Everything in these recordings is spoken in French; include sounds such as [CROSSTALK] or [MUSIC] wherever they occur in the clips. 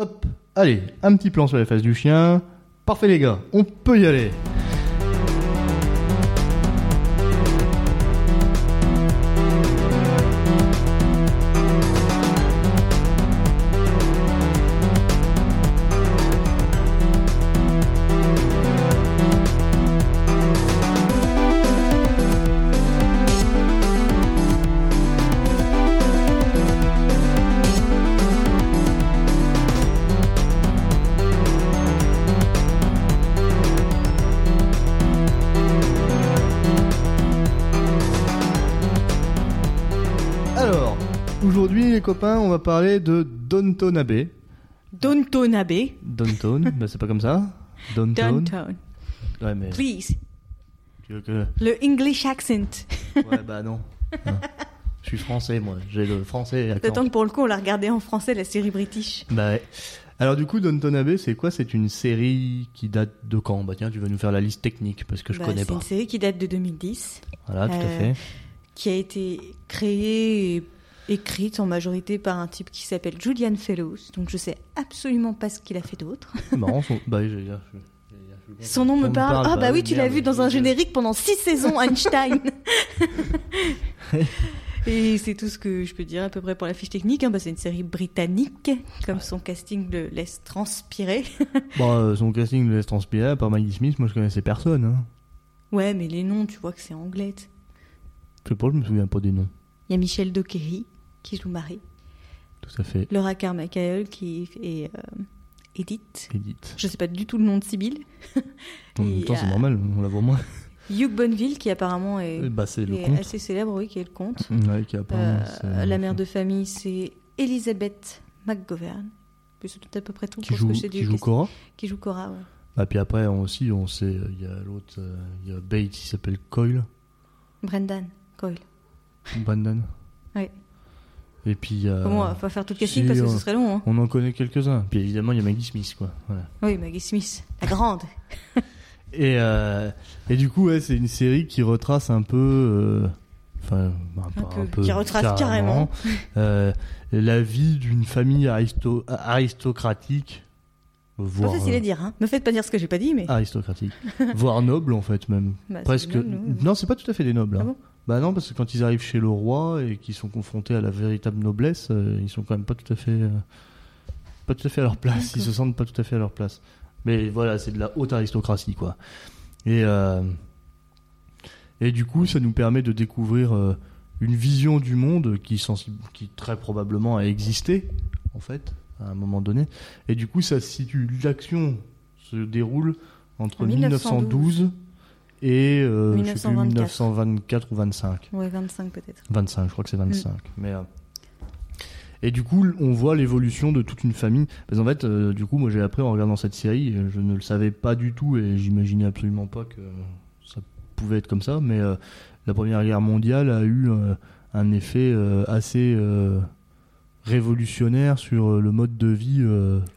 Hop, allez, un petit plan sur les fesses du chien. Parfait les gars, on peut y aller. Parler de Downton Abbey. Downton Abbey. Downton, [LAUGHS] bah c'est pas comme ça Downton. Downton. Ouais mais Please. tu veux que... Le English accent. Ouais bah non. [LAUGHS] Hein. Je suis français moi, j'ai le français accent. T'attends que pour le coup, on l'a regardé en français, la série british. Bah ouais. Alors du coup, Downton Abbey, c'est quoi? C'est une série qui date de quand? Bah tiens, tu vas nous faire la liste technique parce que je Bah, connais c'est pas. une série qui date de 2010, Voilà, tout à Euh, fait. qui a été créée écrite en majorité par un type qui s'appelle Julian Fellows. Donc je sais absolument pas ce qu'il a fait d'autre. Marrant, son... bah je- Son nom me parle. Ah bah oui, tu l'as vu dans un générique pendant six saisons, [LAUGHS] Einstein. [LAUGHS] Et c'est tout ce que je peux dire à peu près pour la fiche technique. hein. Bah, c'est une série britannique, comme son casting le laisse transpirer. Bon, euh, son casting le laisse transpirer, à part Maggie Smith, moi je connaissais personne. Hein. Ouais, mais les noms, tu vois que c'est anglais. Je sais pas, je me souviens pas des noms. Il y a Michel Dockery qui joue Marie, Tout à fait. Laura Carmichael qui est euh, Edith. Edith. Je sais pas du tout le nom de Sibylle. [LAUGHS] En même temps, c'est euh, normal, on la voit moins. Hugh Bonneville qui apparemment est, Euh, bah, est assez célèbre, oui, qui est le comte. Ouais, qui apparemment, Euh, c'est- la mère de famille, c'est Elizabeth McGovern. C'est tout à peu près tout Qui pour ce joue, que qui joue. Cora. Qui joue Cora, ouais. Ah, puis après, on aussi, on sait, il y a l'autre, il y a Bates qui s'appelle Coyle. Brendan Coyle. Brandon. Ouais. Et puis. Comment on va faire tout le casting si, parce que on- ce serait long. Hein. On en connaît quelques-uns. Puis évidemment, il y a Maggie Smith, quoi. Voilà. Oui, Maggie Smith, la grande. [LAUGHS] Et, euh, et du coup, ouais, c'est une série qui retrace un peu. euh, Enfin, bah, Un pas peu, un peu. qui retrace carrément. euh, la vie d'une famille aristo- aristocratique. Pas Voire, à euh, dire, hein. Me faites pas dire ce que j'ai pas dit, mais. aristocratique. voire noble, en fait, même. Bah, Presque. Non, c'est pas tout à fait des nobles. Ah hein. bon? Bah non, parce que quand ils arrivent chez le roi et qu'ils sont confrontés à la véritable noblesse, euh, ils sont quand même pas tout à fait, euh, pas tout à fait à leur place. Ils se sentent pas tout à fait à leur place. Mais voilà, c'est de la haute aristocratie, quoi. Et euh, et du coup, ça nous permet de découvrir euh, une vision du monde qui, qui très probablement a existé, en fait, à un moment donné. Et du coup, ça se situe. L'action se déroule entre En 1912 et euh, je sais plus, 1924. 1924 ou 25. Ouais, 25 peut-être. 25, je crois que c'est 25. Mm. Mais, euh, Et du coup, on voit l'évolution de toute une famille. Parce qu'en fait, euh, du coup, moi j'ai appris en regardant cette série, je ne le savais pas du tout et j'imaginais absolument pas que ça pouvait être comme ça. Mais euh, la Première Guerre mondiale a eu un effet assez révolutionnaire sur le mode de vie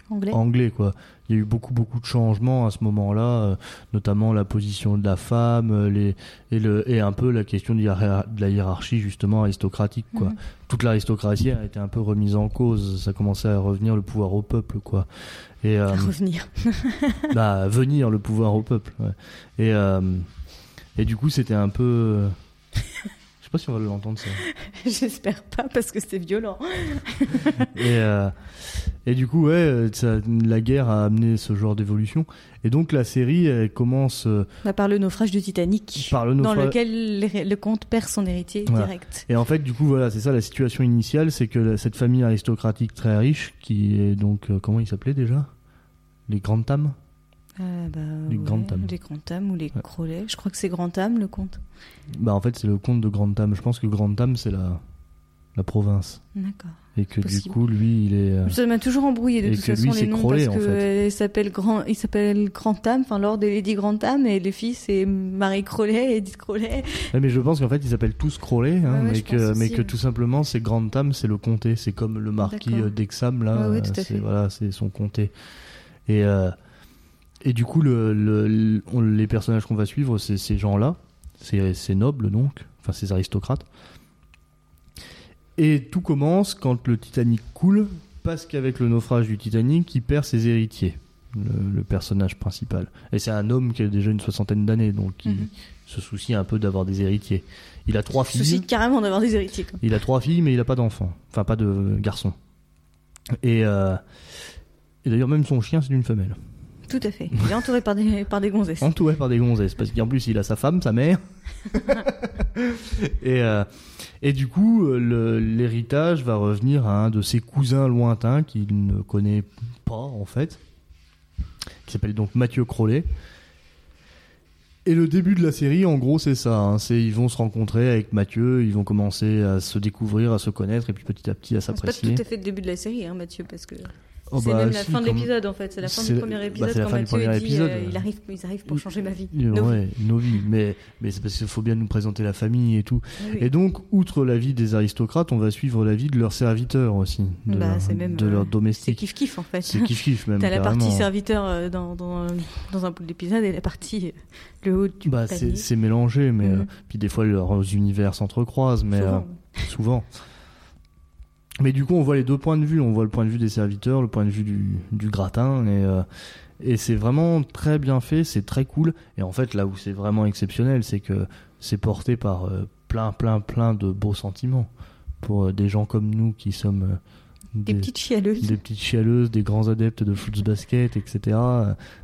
Anglais. anglais quoi. Il y a eu beaucoup beaucoup de changements à ce moment-là, euh, notamment la position de la femme, euh, les et le et un peu la question de, la hiérarchie justement aristocratique quoi. Mhm. Toute l'aristocratie a été un peu remise en cause, ça commençait à revenir le pouvoir au peuple quoi. Et euh, revenir. [LAUGHS] bah venir le pouvoir au peuple. ouais. Et euh, et du coup c'était un peu je sais pas si on va l'entendre ça. [LAUGHS] J'espère pas parce que c'est violent. et, euh, et du coup, ouais, euh, ça- la guerre a amené ce genre d'évolution. Et donc la série, elle commence euh, Bah, par le naufrage du Titanic. par le Dans naufrage. lequel le, le comte perd son héritier Voilà. direct. Et en fait, du coup, voilà, c'est ça la situation initiale, c'est que la- cette famille aristocratique très riche, qui est donc, euh, comment il s'appelait déjà? Les Grantham Euh, bah, Les ouais, Grantham. Les Grantham ou les Ouais. Je crois que c'est Grantham le comte. Bah en fait, c'est le comte de Grantham. Je pense que Grantham, c'est la, la province. D'accord. Et que du coup, lui, il est... euh, Ça m'a toujours embrouillé de Et toute que façon lui, les noms Crowley, parce en que fait. euh, il s'appelle Grand, il s'appelle enfin Lord et Lady Grantham et les filles c'est Marie Crowley, [LAUGHS] Edith Crowley. Ouais, mais je pense qu'en fait, ils s'appellent tous Crowley, hein, Ouais, ouais, mais, que, mais tout simplement, c'est Grantham, c'est le comté. C'est comme le marquis euh, d'Exham, là. Euh, c'est, fait. voilà, c'est son comté. Et, euh, et du coup, le, le- le- on- les personnages qu'on va suivre, c'est ces gens-là. C'est, ces nobles, donc. Enfin, ces aristocrates. Et tout commence quand le Titanic coule parce qu'avec le naufrage du Titanic, il perd ses héritiers, le, le personnage principal. Et c'est un homme qui a déjà une soixantaine d'années, donc il Mhm. se soucie un peu d'avoir des héritiers. Il a trois filles. Souci carrément d'avoir des héritiers. quoi. Il a trois filles, mais il a pas d'enfants. Enfin, pas de garçons. Et, euh, et d'ailleurs, même son chien, c'est une femelle. Tout à fait. Il est entouré par des, par des gonzesses. Entouré par des gonzesses. Parce qu'en plus, il a sa femme, sa mère. [LAUGHS] et, euh, et du coup, euh, l'héritage va revenir à un de ses cousins lointains qu'il ne connaît pas, en fait. Qui s'appelle donc Mathieu Crollet. Et le début de la série, en gros, c'est ça. hein. C'est ils vont se rencontrer avec Mathieu, ils vont commencer à se découvrir, à se connaître, et puis petit à petit à C'est pas s'apprécier. tout à fait le début de la série, hein, Mathieu, parce que Oh, c'est bah, même la si, fin de l'épisode en fait. C'est la fin C'est- du premier bah, épisode c'est la quand Mathieu premier dit épisode, euh, ouais. il arrive, ils arrivent pour changer ma vie. Ouais, Nos vies. nos vies. Mais, mais c'est parce qu'il faut bien nous présenter la famille et tout. Oui. Et donc, outre la vie des aristocrates, on va suivre la vie de leurs serviteurs aussi, de, Bah, leurs- c'est même, de euh, leurs C'est domestiques. kiff kiff en fait. C'est kiff kiff même. [LAUGHS] T'as la partie serviteur euh, dans, dans, dans un bout de l'épisode et la partie le haut du Bah, c'est c'est mélangé, mais Mhm. euh, puis des fois leurs univers s'entrecroisent, mais Souvent. euh, souvent. [LAUGHS] Mais du coup, on voit les deux points de vue. On voit le point de vue des serviteurs, le point de vue du, du gratin, et, euh, et c'est vraiment très bien fait, c'est très cool. Et en fait, là où c'est vraiment exceptionnel, c'est que c'est porté par euh, plein, plein, plein de beaux sentiments pour euh, des gens comme nous qui sommes Des petites chialeuses. des petites chialeuses, des grands adeptes de foot basket, etc.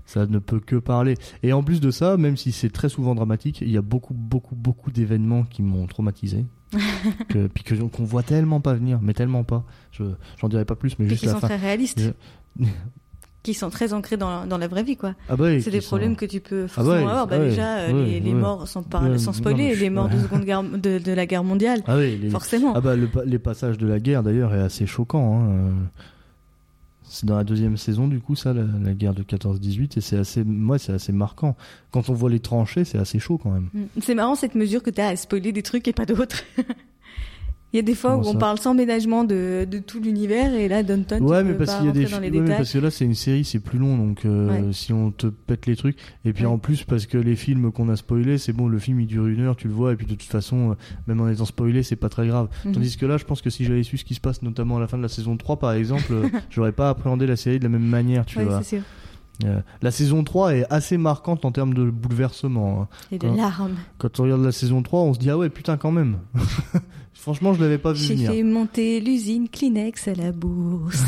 Ça ne peut que parler. Et en plus de ça, même si c'est très souvent dramatique, il y a beaucoup, beaucoup, beaucoup d'événements qui m'ont traumatisé. [LAUGHS] que, puis qu'on voit tellement pas venir, mais tellement pas. Je, j'en dirai pas plus, mais Puis juste qui la sont fin. très réalistes, Je- [LAUGHS] qui sont très ancrés dans, dans la vraie vie quoi. Ah bah oui, C'est des sont- problèmes que tu peux forcément ouais, avoir. Bah, ouais, déjà, ouais, les, morts, sans, Ouais, sans spoiler, je- les morts de, seconde guerre, de, de la guerre mondiale, Ah oui, les- forcément. Ah bah le les passages de la guerre d'ailleurs est assez choquant. hein, euh. C'est dans la deuxième saison du coup ça, la, guerre de 14-18 et c'est assez, moi c'est assez marquant. Quand on voit les tranchées, c'est assez chaud quand même. Mm. C'est marrant cette mesure que tu as à spoiler des trucs et pas d'autres. [LAUGHS] Il y a des fois Comment où on parle sans ménagement de, de tout l'univers et là, Downton, ouais, tu mais peux parce pas qu'il y a des rentrer dans les ouais, mais parce que là c'est une série, c'est plus long donc euh, Ouais. si on te pète les trucs et puis Ouais. en plus parce que les films qu'on a spoilés, c'est bon, le film il dure une heure, tu le vois et puis de toute façon, euh, même en étant spoilé, c'est pas très grave. Mhm. Tandis que là, je pense que si j'avais su ce qui se passe notamment à la fin de la saison 3 par exemple, euh, [LAUGHS] j'aurais pas appréhendé la série de la même manière, tu vois. c'est sûr. Euh, la saison 3 est assez marquante en termes de bouleversement. hein. Et de Quand- larmes. Quand on regarde la saison 3, on se dit ah ouais putain quand même. [LAUGHS] Franchement, je l'avais pas vu J'ai venir. fait monter l'usine Kleenex à la bourse.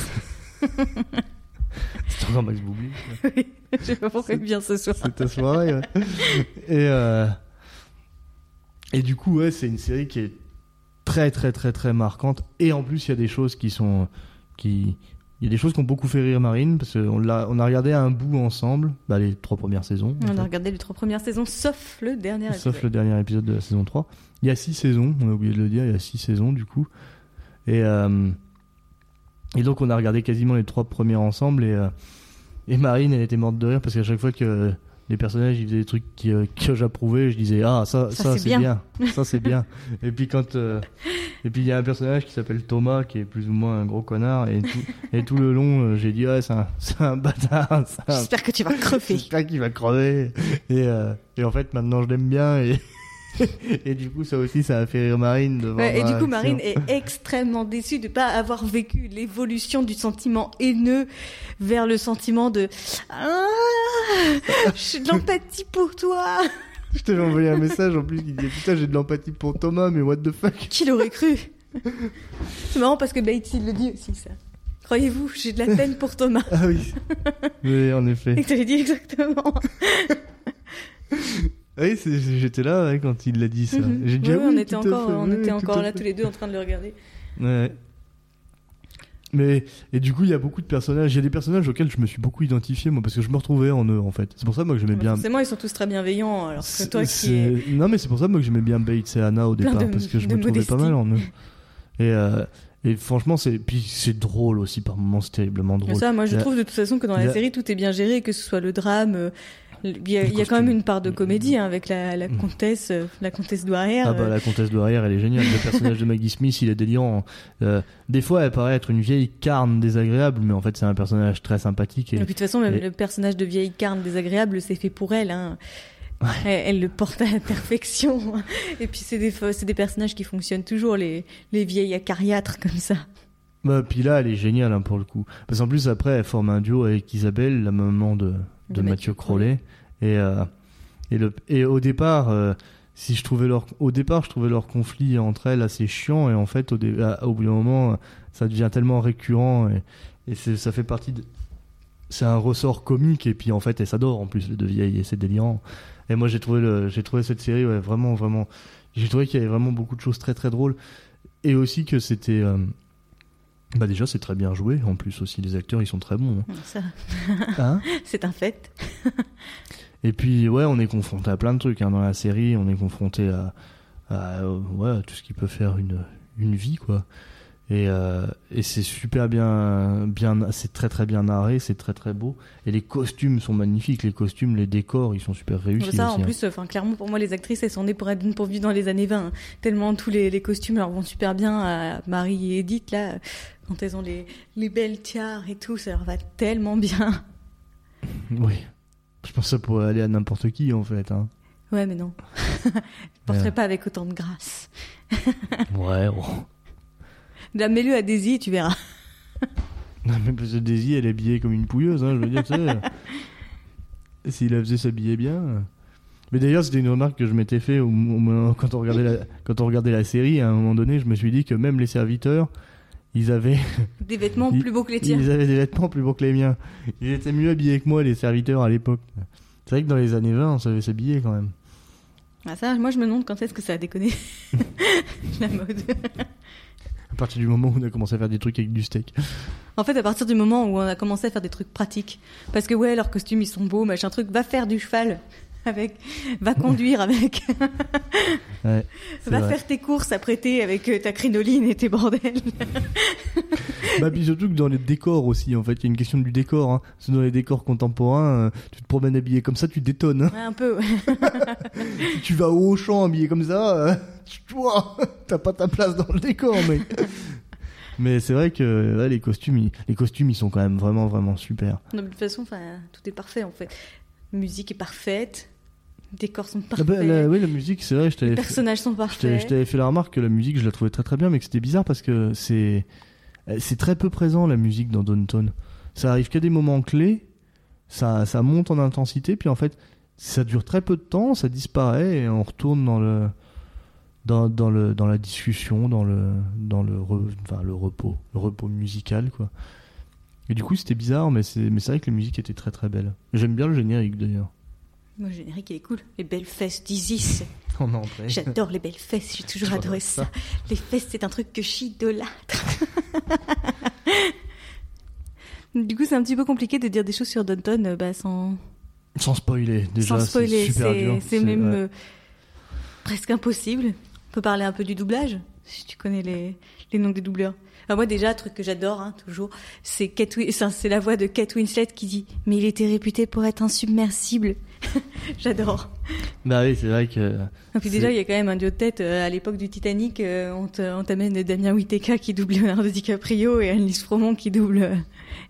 [LAUGHS] C'était encore Max Boublil. [LAUGHS] Je sais pas pourquoi vient ce soir. C'est ta soirée. ouais. Et euh, et du coup ouais, c'est une série qui est très très très très marquante et en plus il y a des choses qui sont qui il y a des choses qui ont beaucoup fait rire Marine parce qu'on l'a on a regardé un bout ensemble, bah, les trois premières saisons. On a regardé les trois premières saisons, sauf le dernier Sauf épisode. le dernier épisode de la saison 3. Il y a six saisons, on a oublié de le dire, il y a six saisons du coup. Et, euh, et donc on a regardé quasiment les trois premières ensemble et, euh, et Marine elle était morte de rire parce qu'à chaque fois que les personnages ils faisaient des trucs qui, euh, que j'approuvais, je disais ah ça Ça, ça, c'est bien. bien. ça c'est bien. [LAUGHS] Et puis quand euh, et puis il y a un personnage qui s'appelle Thomas qui est plus ou moins un gros connard et tout, et tout le long euh, j'ai dit ouais c'est un, c'est un bâtard, un J'espère que tu vas [LAUGHS] crever. J'espère qu'il va crever. Et, euh, et en fait, maintenant, je l'aime bien. Et, [LAUGHS] et du coup, ça aussi, ça a fait rire Marine de voir Ouais, et du coup. Marine est extrêmement déçue de pas avoir vécu l'évolution du sentiment haineux vers le sentiment de ah, j'ai de l'empathie pour toi. Je t'avais envoyé un message en plus qui disait Putain, j'ai de l'empathie pour Thomas, mais what the fuck Qui l'aurait cru? C'est marrant parce que Bates il le dit aussi ça. Croyez-vous, j'ai de la peine pour Thomas? Ah oui. Oui, en Et effet. que t'avais dit exactement. [LAUGHS] Ah Oui, j'étais là ouais, quand il l'a dit ça. Mhm. J'ai dit Oui, ah on oui, était encore, fait, on oui, était encore là tous les deux en train de le regarder. Ouais. Mais et du coup, il y a beaucoup de personnages. Il y a des personnages auxquels je me suis beaucoup identifié moi parce que je me retrouvais en eux en fait. C'est pour ça moi que j'aimais bien. Forcément, ils sont tous très bienveillants, alors que toi qui. Non, mais c'est pour ça moi que j'aimais bien Bates et Anna au Plein départ de- parce que je me trouvais pas mal en eux. [LAUGHS] Et, euh, et franchement, c'est puis c'est drôle aussi par moments, c'est terriblement Mais drôle. ça, moi, je trouve de toute façon que dans la série, tout est bien géré, que ce soit le drame. Il y a, Les il y a quand même une part de comédie hein, avec la, la Mm. comtesse, euh, la comtesse Douarrière. Ah bah la comtesse de Harrière, elle est géniale. Le personnage de Maggie Smith, il est délirant. Euh, des fois, elle paraît être une vieille carne désagréable, mais en fait, c'est un personnage très sympathique. Et Et... puis de toute façon, même et- le personnage de vieille carne désagréable, c'est fait pour elle. Hein. Elle, elle le porte à la perfection. Et puis c'est des, c'est des personnages qui fonctionnent toujours, les, les vieilles acariâtres comme ça. Bah, puis là, elle est géniale hein, pour le coup. Parce qu'en plus, après, elle forme un duo avec Isabelle, la maman de, de, De Mathieu Crowley. Et, euh, et, le, et au départ, euh, si je trouvais leur, au départ, je trouvais leur conflit entre elles assez chiant. Et en fait, au, dé- au bout d'un moment, ça devient tellement récurrent. Et, et ça fait partie de. C'est un ressort comique. Et puis en fait, elles s'adorent en plus, les deux vieilles. Et c'est délirant. Et moi, j'ai trouvé, j'ai trouvé cette série ouais, vraiment, vraiment. J'ai trouvé qu'il y avait vraiment beaucoup de choses très, très drôles. Et aussi que c'était. euh, bah déjà c'est très bien joué. En plus aussi les acteurs ils sont très bons Ça, [LAUGHS] hein [LAUGHS] c'est un fait. [LAUGHS] et puis ouais on est confronté à plein de trucs hein, dans la série on est confronté à, à, ouais, à tout ce qui peut faire une, une vie quoi et, euh, et c'est super bien bien c'est très très bien narré c'est très très beau et les costumes sont magnifiques les costumes les décors ils sont super réussis ça, aussi, en hein. plus, enfin, clairement, pour moi, les actrices, elles sont nées pour être pourvues dans les années 20. hein. Tellement tous les, les costumes leur vont super bien à Marie et Edith, là, quand elles ont les, les belles tiares et tout, ça leur va tellement bien. [LAUGHS] oui je pense que ça pourrait aller à n'importe qui en fait hein. Ouais, mais non. [LAUGHS] Je porterai Ouais. pas avec autant de grâce. [LAUGHS] ouais oh. La mets-le à Daisy et tu verras. [LAUGHS] Non, mais parce que Daisy, elle est habillée comme une pouilleuse, hein, je veux dire, tu sais. [LAUGHS] S'il la faisait s'habiller bien. Mais d'ailleurs, c'était une remarque que je m'étais fait au, au moment- quand, on regardait la, quand on regardait la série. À un moment donné, je me suis dit que même les serviteurs, ils avaient, [LAUGHS] Des vêtements Ils- plus beaux que les tiens. ils avaient des vêtements plus beaux que les miens. Ils étaient mieux habillés que moi, les serviteurs, à l'époque. C'est vrai que dans les années 20, on savait s'habiller quand même. Ah, ça, moi, je me demande quand est-ce que ça a déconné. La mode. Partir du moment où on a commencé à faire des trucs avec du steak. En fait, à partir du moment où on a commencé à faire des trucs pratiques. Parce que, ouais, leurs costumes, ils sont beaux, machin truc. Va faire du cheval [LAUGHS] avec. Va conduire avec. [LAUGHS] Ouais, c'est Va vrai. faire tes courses à prêter avec euh, ta crinoline et tes bordels. [LAUGHS] Bah, puis surtout que dans les décors aussi, en fait, il y a une question du décor. Hein. Que dans les décors contemporains, euh, tu te promènes habillé comme ça, tu détonnes. hein. Ouais, un peu, ouais. Si tu vas au champ habillé comme ça, euh, tu vois, t'as pas ta place dans le décor, mec. Mais c'est vrai que ouais, les costumes, ils, les costumes, ils sont quand même vraiment, vraiment super. Non, de toute façon, tout est parfait, en fait. Musique est parfaite. Les décors sont Ah parfaits. bah, la, oui, la musique, c'est vrai, je les fait, personnages sont parfaits. je t'avais fait la remarque que la musique, je la trouvais très très bien, mais que c'était bizarre parce que c'est, euh, c'est très peu présent la musique dans Downton. Ça arrive qu'à des moments clés, ça, ça monte en intensité, puis en fait, ça dure très peu de temps, ça disparaît et on retourne dans le, dans, dans le, dans la discussion, dans le, dans le, re- enfin, le repos, le repos musical, quoi. Et du coup, c'était bizarre, mais c'est, mais c'est vrai que la musique était très très belle. J'aime bien le générique d'ailleurs. Moi, le générique, il est cool. Les belles fesses d'Isis. [LAUGHS] En entrée. J'adore les belles fesses. J'ai toujours adoré ça. ça. Les fesses, c'est un truc que j'idolâtre. [LAUGHS] du coup, c'est un petit peu compliqué de dire des choses sur Downton euh, bah, sans, Sans spoiler, déjà, sans c'est spoiler. super C'est dur. c'est même ouais. euh, presque impossible. On peut parler un peu du doublage, si tu connais les, les noms des doubleurs. Alors moi déjà, un truc que j'adore, hein, toujours, c'est c'est la voix de Kate Winslet qui dit « Mais il était réputé pour être insubmersible [LAUGHS] ». J'adore. Bah oui, c'est vrai que. Et puis déjà, il y a quand même un duo de tête. euh, à l'époque du Titanic, euh, on t'amène Damien Whittaker qui double [LAUGHS] Leonardo DiCaprio et Annelise Fromont qui double euh,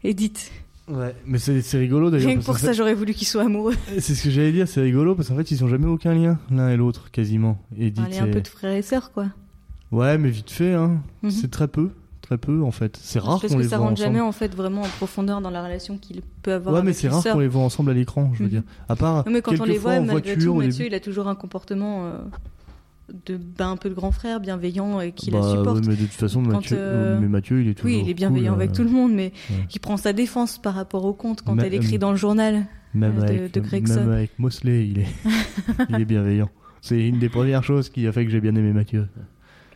Edith. Ouais, mais c'est rigolo d'ailleurs. Rien que pour ça, j'aurais voulu qu'ils soient amoureux. fait- [LAUGHS] C'est ce que j'allais dire, c'est rigolo parce qu'en fait, ils ont jamais aucun lien l'un et l'autre, quasiment. Edith un et- peu de frères et sœurs, quoi. Ouais, mais vite fait, hein. Mhm. C'est très peu. Très peu, en fait. C'est rare Parce qu'on que les ça voit rentre ensemble. jamais en fait vraiment en profondeur dans la relation qu'il peut avoir Ouais, mais c'est rare qu'on les voit ensemble à l'écran, je veux Mhm. dire. À part Non, mais quand on les voit, malgré voiture tout, Mathieu, il a toujours un comportement euh, de bah, un peu de grand frère, bienveillant et qui Bah, la supporte. ouais, mais de toute façon, Quand, Mathieu, euh, mais Mathieu, il est toujours oui, il est bienveillant cool, avec euh, tout le monde, mais ouais. il prend sa défense par rapport au compte quand Ma- elle écrit euh, dans le journal. Même, de- avec, de Gregson. même avec Mosley, il est, [LAUGHS] il est bienveillant. C'est une des premières choses qui a fait que j'ai bien aimé Mathieu.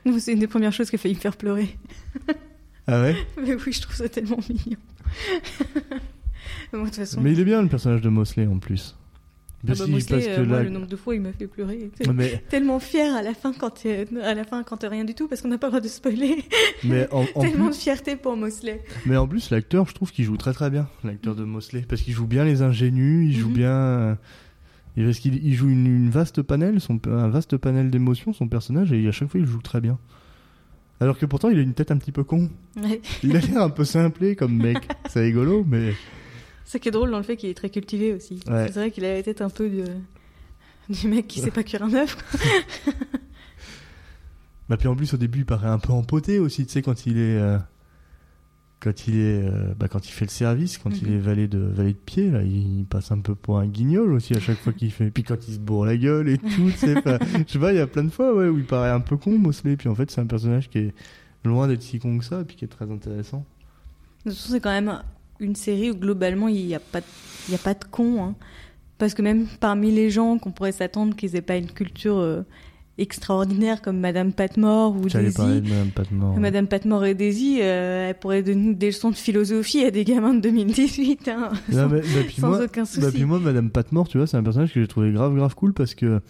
[LAUGHS] C'est une des premières choses qui a failli me faire pleurer. Ah ouais? [LAUGHS] Mais oui, je trouve ça tellement mignon. [LAUGHS] Bon, façon, Mais il est bien le personnage de Mosley en plus. ah bah, que- Mosley, parce que euh, moi, là- le nombre de fois il m'a fait pleurer. mais, Tellement fière à la fin quand euh, à la fin quand rien du tout parce qu'on n'a pas le droit de spoiler. mais en, en Tellement plus, de fierté pour Mosley. mais en plus, l'acteur, je trouve qu'il joue très très bien, l'acteur de Mosley, parce qu'il joue bien les ingénus, il joue Mhm. bien, euh, parce qu'il il joue une, une vaste panel, son, un vaste panel d'émotions, son personnage, et à chaque fois il joue très bien. Alors que pourtant, il a une tête un petit peu con. Ouais. Il a l'air un peu simplé comme mec. [LAUGHS] C'est rigolo, mais C'est qui est drôle dans le fait qu'il est très cultivé aussi. Ouais. C'est vrai qu'il a la tête un peu du, du mec qui sait pas cuire un œuf. [LAUGHS] Bah puis en plus au début il paraît un peu empoté aussi, tu sais quand il est euh, quand il est, euh, bah, quand il fait le service, quand il Mhm. est valet de valet de pied, là, il, il passe un peu pour un guignol aussi à chaque fois qu'il fait. Puis quand il se bourre la gueule et tout, enfin, [LAUGHS] je sais pas, il y a plein de fois, ouais, où il paraît un peu con, Mosley. Puis en fait, c'est un personnage qui est loin d'être si con que ça, et puis qui est très intéressant. De toute façon, c'est quand même une série où globalement il n'y a, pas de- il y a pas de cons. hein. Parce que même parmi les gens qu'on pourrait s'attendre qu'ils aient pas une culture euh, extraordinaire comme Madame Patmore ou J'allais parler Daisy. de Madame Patmore. Madame Patmore et Daisy, euh, elles pourraient donner des leçons de philosophie à des gamins de 2018. Hein, Non, sans, mais- bah, puis sans moi, aucun Bah, souci. puis moi, Madame Patmore, tu vois, c'est un personnage que j'ai trouvé grave, grave cool parce que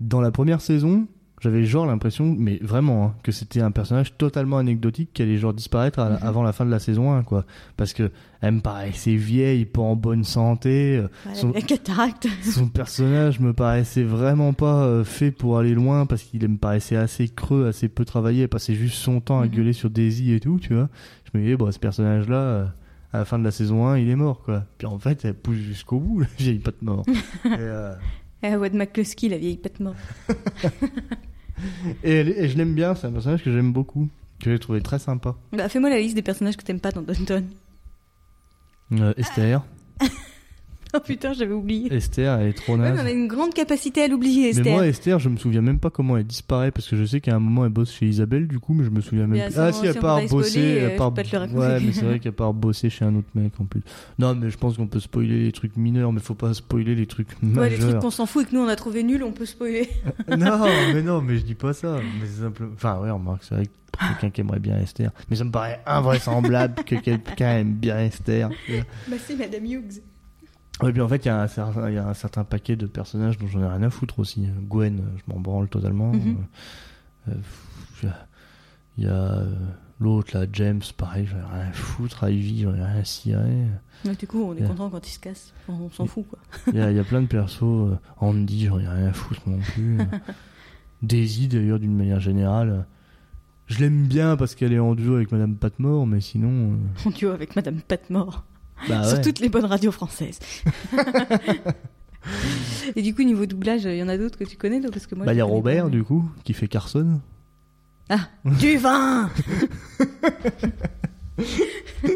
dans la première saison, j'avais genre l'impression, mais vraiment, hein, que c'était un personnage totalement anecdotique qui allait genre disparaître à Mhm. avant la fin de la saison 1, quoi. Parce que elle me paraissait vieille, pas en bonne santé. euh, Voilà, son-. [LAUGHS] Son personnage me paraissait vraiment pas euh, fait pour aller loin parce qu'il me paraissait assez creux, assez peu travaillé. Elle passait juste son temps à Mhm. gueuler sur Daisy et tout, tu vois. Je me disais, bon, ce personnage-là, euh, à la fin de la saison 1, il est mort, quoi. Puis en fait, elle pousse jusqu'au bout, [LAUGHS] vieille pas de mort. [LAUGHS] et, euh, Ah, Wade McCluskey, la vieille [LAUGHS] et elle est- et je l'aime bien, c'est un personnage que j'aime beaucoup, que j'ai trouvé très sympa. Bah, fais-moi la liste des personnages que t'aimes pas dans Downton. Euh, Esther, [LAUGHS] Oh putain, j'avais oublié. Esther, elle est trop Ouais, naze. mais on a une grande capacité à l'oublier, Mais Esther. moi, Esther, je me souviens même pas comment elle disparaît parce que je sais qu'à un moment elle bosse chez Isabelle, du coup, mais je me souviens même Mais plus. ce Ah, si, on part bosser, je part. peux pas te le raconter. Ouais, mais c'est vrai [LAUGHS] qu'à part bosser chez un autre mec en plus. Non, mais je pense qu'on peut spoiler les trucs mineurs, mais faut pas spoiler les trucs Ouais, majeurs. les trucs qu'on s'en fout et que nous on a trouvé nul, on peut spoiler. [LAUGHS] non, mais non, mais je dis pas ça. Mais c'est simplement. Enfin, ouais, remarque, c'est vrai que quelqu'un qui aimerait bien Esther. Mais ça me paraît invraisemblable que quelqu'un aime bien Esther. Bah c'est Madame Hughes. Ouais, puis en fait, il y, a un certain- il y a un certain paquet de personnages dont j'en ai rien à foutre aussi. Gwen, je m'en branle totalement. Mhm. Euh, euh, Il y a euh, l'autre, là, James, pareil, j'en ai rien à foutre. Ivy, j'en ai rien à cirer. Ouais, du coup, on est content quand il se casse. On, on s'en fout quoi. Il [LAUGHS] y, a, il y a plein de persos. euh, Andy, j'en ai rien à foutre non plus. [LAUGHS] Daisy, d'ailleurs, d'une manière générale. Je l'aime bien parce qu'elle est en duo avec Madame Patmore, mais sinon. Mon duo avec Madame Patmore. Bah [LAUGHS] Sur ouais. toutes les bonnes radios françaises. [LAUGHS] et du coup, niveau doublage, il y en a d'autres que tu connais parce que moi. Bah, il y a Robert, pas. du coup, qui fait Carson. Ah, [LAUGHS] du vin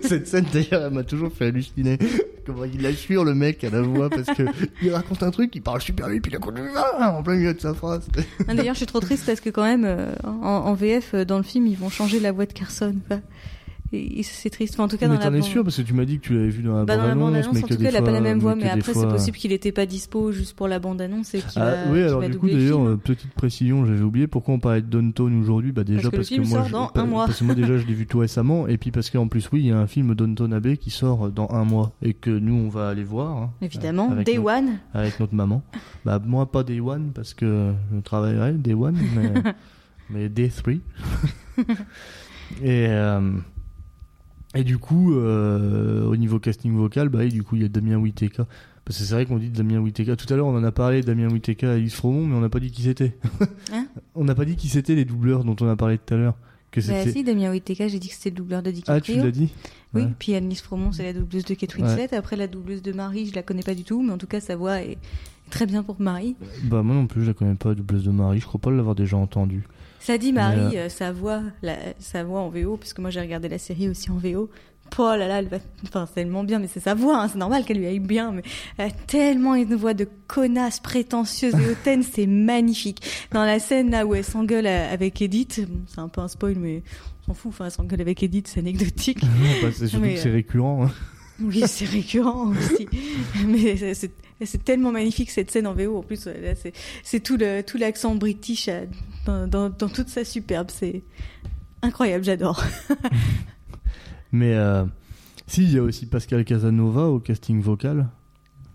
Cette scène d'ailleurs elle m'a toujours fait halluciner comment il assure le mec à la voix parce que il raconte un truc, il parle super vite puis il raconte du vin en plein milieu de sa phrase. Ah, D'ailleurs, je suis trop triste parce que quand même, euh, en, en VF, euh, dans le film, ils vont changer la voix de Carson. quoi. Et, et c'est triste. Enfin, en tout cas, mais dans la t'en es bande- sûr parce que tu m'as dit que tu l'avais vu dans la Bah, dans la bande-annonce, bande-annonce, mais en tout cas, elle a pas la même voix, que mais après, c'est fois- possible qu'il était pas dispo juste pour la bande-annonce et qu'il Ah, oui, alors du coup, d'ailleurs, euh, petite précision, j'avais oublié pourquoi on parlait de Downton aujourd'hui. Bah déjà Parce que le parce que, film moi, je- dans un mois. parce que moi déjà je l'ai vu tout récemment, et puis parce qu'en plus oui, il y a un film Downton Abbey qui sort dans un mois et que nous on va aller voir. hein, Évidemment, Day notre- One. avec notre maman. Bah moi pas Day One parce que je travaillerai Day One, mais, [LAUGHS] Day 3. [LAUGHS] et euh, et du coup, euh, au niveau casting vocal, bah et du coup il y a Damien Witeka. Parce que c'est vrai qu'on dit Damien Witeka. Tout à l'heure on en a parlé Damien Witeka et Alice Fromont, mais on n'a pas dit qui c'était. Hein [LAUGHS] on n'a pas dit qui c'était les doubleurs dont on a parlé tout à l'heure. Que Bah, si, Damien Whittaker, j'ai dit que c'était le doubleur de ah tu DiCaprio. l'as dit. Oui, Ouais. puis Annelise Fromont, c'est la doubleuse de Kate Winslet. Après, la doubleuse de Marie, je la connais pas du tout, mais en tout cas, sa voix est très bien pour Marie. Bah moi non plus, je la connais pas, doubleuse de Marie. Je crois pas l'avoir déjà entendue. Ça dit Marie, euh, sa voix, la- sa voix en VO, parce que moi j'ai regardé la série aussi en VO. Oh là là, elle va, enfin c'est tellement bien, mais c'est sa voix, hein, c'est normal qu'elle lui aille bien, mais elle a tellement une voix de connasse prétentieuse et hautaine, c'est magnifique. Dans la scène là où elle s'engueule euh, avec Edith, bon, c'est un peu un spoil, mais on s'en fout, enfin elle s'engueule avec Edith, c'est anecdotique. Non, bah, c'est c'est récurrent. hein. Oui, c'est récurrent aussi. [LAUGHS] Mais c'est- tellement magnifique cette scène en VO. En plus, c'est tout l'accent british euh, dans, dans, dans toute sa superbe. C'est incroyable, j'adore. [LAUGHS] Mais euh, si, il y a aussi Pascal Casanova au casting vocal.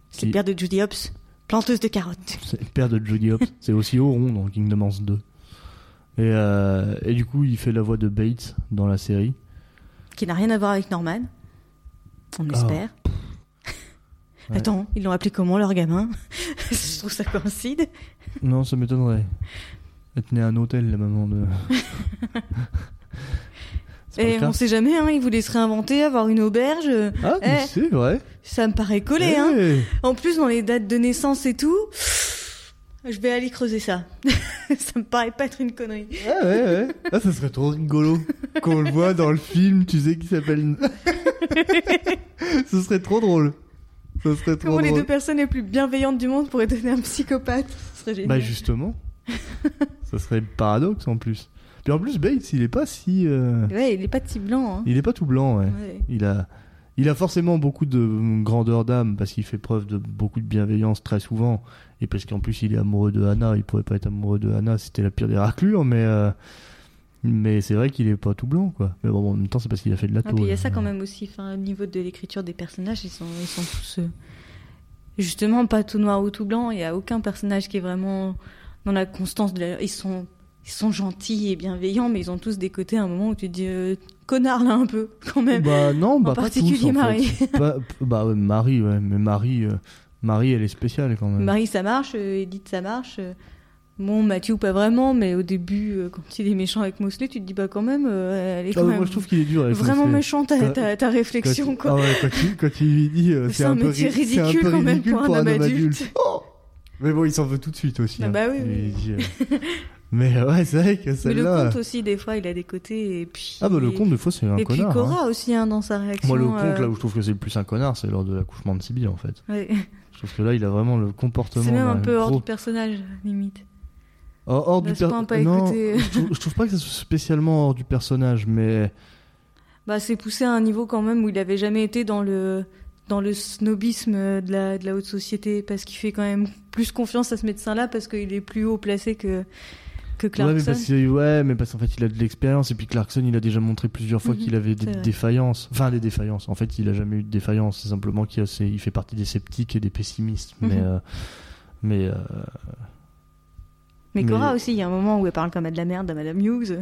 C'est le père de Judy Hopps, planteuse de carottes. C'est le père de Jodie Hopps. [LAUGHS] c'est aussi Oron dans Kingdom Hearts 2. Et, euh, et du coup, il fait la voix de Bates dans la série. Qui n'a rien à voir avec Norman. On Ah. espère. Ouais. Attends, ils l'ont appelé comment leur gamin [LAUGHS] Je trouve ça coïncide. Non, ça m'étonnerait. Elle tenait un hôtel, la maman de. [LAUGHS] Et cas on sait jamais, hein, ils voulaient se réinventer, avoir une auberge. Ah, Eh. c'est vrai. Ça me paraît collé, hein. Eh. En plus, dans les dates de naissance et tout, Je vais aller creuser ça. [LAUGHS] ça me paraît pas être une connerie. Ah ouais, ouais. Ah, ça serait trop rigolo. Quand on le voit dans le film, tu sais, qui s'appelle. [LAUGHS] Ce serait trop drôle. Ça serait trop Comment les deux personnes les plus bienveillantes du monde pourraient donner un psychopathe Ce serait génial. Bah justement. ça serait paradoxe en plus. Puis en plus, Bates, il est pas si. euh, Ouais, il est pas si blanc. Hein. Il est pas tout blanc, ouais. Ouais. Il a, il a forcément beaucoup de grandeur d'âme parce qu'il fait preuve de beaucoup de bienveillance très souvent et parce qu'en plus il est amoureux de Hannah. Il pourrait pas être amoureux de Hannah, c'était la pire des raclures, mais euh, mais c'est vrai qu'il est pas tout blanc, quoi. Mais bon, en même temps, c'est parce qu'il a fait de la Ah, tôle. puis il y a ça quand même aussi. Enfin, au niveau de l'écriture des personnages, ils sont, ils sont tous euh, justement pas tout noir ou tout blanc. Il y a aucun personnage qui est vraiment dans la constance de la... Ils sont, ils sont gentils et bienveillants, mais ils ont tous des côtés à un moment où tu te dis euh, connard là un peu quand même. Bah non, bah pas particulier tous, en Marie. [LAUGHS] fait. Bah ouais, Marie, ouais, mais Marie, euh, Marie, elle est spéciale quand même. Marie, ça marche. euh, Edith, ça marche. euh, Bon, Mathieu, pas vraiment, mais au début, euh, quand il est méchant avec Mosley, tu te dis, bah quand même, euh, elle est Ah, quand même moi je trouve qu'il est dur. avec vraiment Mosley. méchante ta, Quand- ta, ta réflexion, Quand- quoi. Ah ouais, quand, il, quand il lui dit euh, C'est un un, peu un ridicule peu quand même ridicule pour un homme adulte. adulte. Oh mais bon, il s'en veut tout de suite aussi. Ah hein. bah oui, Il oui. dit, [LAUGHS] Mais ouais, c'est vrai que Mais le celle-là. conte aussi, des fois, il a des côtés. Et puis... Ah bah le conte, des fois, c'est un Et puis connard. hein. Cora aussi, hein, dans sa réaction. Moi, le conte, euh, là où je trouve que c'est le plus un connard, c'est lors de l'accouchement de Sibyl, en fait. ouais. [LAUGHS] Je trouve que là, il a vraiment le comportement. C'est même un peu hors gros- du personnage, limite. Hors, hors du Laisse pas per- un pas Non, je trouve, je trouve pas que ça soit spécialement hors du personnage, mais. Bah, c'est poussé à un niveau quand même où il avait jamais été dans le dans le snobisme de la, de la haute société parce qu'il fait quand même plus confiance à ce médecin-là parce qu'il est plus haut placé que que Ouais Clarkson. mais, parce que- ouais, mais parce qu'en fait, il a de l'expérience, et puis Clarkson, il a déjà montré plusieurs fois Mhm, qu'il avait des défaillances. Enfin, des défaillances. En fait, il a jamais eu de défaillance, c'est simplement qu'il il fait partie des sceptiques et des pessimistes. Mhm. Mais. euh, mais euh, Mais mais- Cora aussi, il y a un moment où elle parle comme à de la merde à Madame Hughes.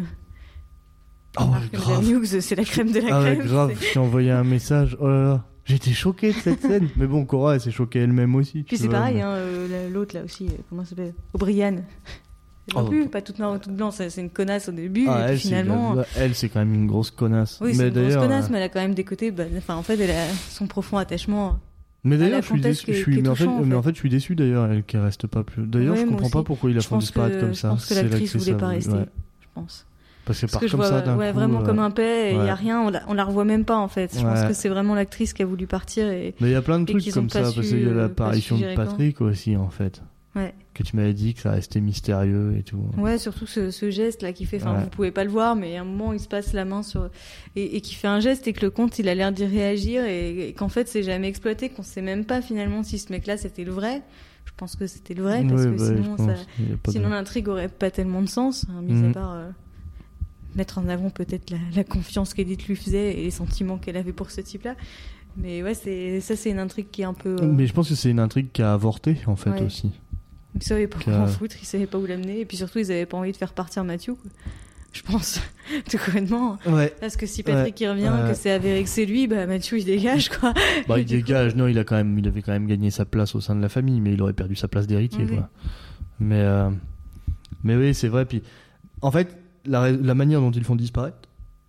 Oh, que Madame grave. Hughes, c'est la crème de la Ah ouais, crème. grave, c'est- j'ai envoyé un message. Oh là là, j'étais choqué de cette scène. Mais bon, Cora, elle s'est choquée elle-même aussi. Puis c'est pareil, mais- hein, euh, la- l'autre là aussi, euh, comment ça s'appelle? O'Brien. Elle non Oh. plus, pas toute noire ou toute blanche, c'est une connasse au début, Ah, et elle, puis finalement. elle, c'est quand même une grosse connasse. Oui, c'est une grosse connasse, euh, mais elle a quand même des côtés. bah, Enfin, en fait, elle a son profond attachement. Mais Ah, d'ailleurs, je suis déçu. je suis, mais, en fait, mais en je suis déçu d'ailleurs elle, qu'elle reste pas plus. D'ailleurs, je comprends pas pourquoi il la Je font disparaître comme je ça. pense que l'actrice voulait pas rester. ouais. Je pense. Parce que Parce part que je comme vois ça d'un ouais, coup, vraiment euh, comme un paix, il y ouais. a rien, on la, on la revoit même pas en fait. Je pense que c'est vraiment l'actrice qui a voulu partir et. Mais il y a plein de trucs comme ça, parce qu'il y a euh, l'apparition de. Patrick aussi, en fait. Ouais. Que tu m'avais dit que ça restait mystérieux et tout. Ouais, surtout ce, ce geste là qui fait. Enfin, Ouais. vous pouvez pas le voir, mais à un moment il se passe la main sur et, et qui fait un geste et que le comte il a l'air d'y réagir et, et qu'en fait c'est jamais exploité, qu'on sait même pas finalement si ce mec-là c'était le vrai. Je pense que c'était le vrai parce Ouais, que bah, sinon ça, de- Sinon, l'intrigue aurait pas tellement de sens, hein, mis à part euh, mettre en avant peut-être la, la confiance qu'Edith lui faisait et les sentiments qu'elle avait pour ce type-là. Mais ouais, c'est ça, c'est une intrigue qui est un peu. euh, Mais je pense que c'est une intrigue qui a avorté, en fait, Ouais. aussi. Ils savaient pas comment foutre, ils savaient pas où l'amener, et puis surtout, ils avaient pas envie de faire partir Mathieu. quoi. Je pense, [LAUGHS] tout complètement. Ouais. Parce que si Patrick Ouais, il revient, ouais. que c'est avéré que c'est lui, bah Mathieu il dégage quoi. Bah, il coup- dégage. Non, il a quand même, il avait quand même gagné sa place au sein de la famille, mais il aurait perdu sa place d'héritier, quoi. Mais, euh, mais oui, c'est vrai. Puis, en fait, la, la manière dont ils font disparaître,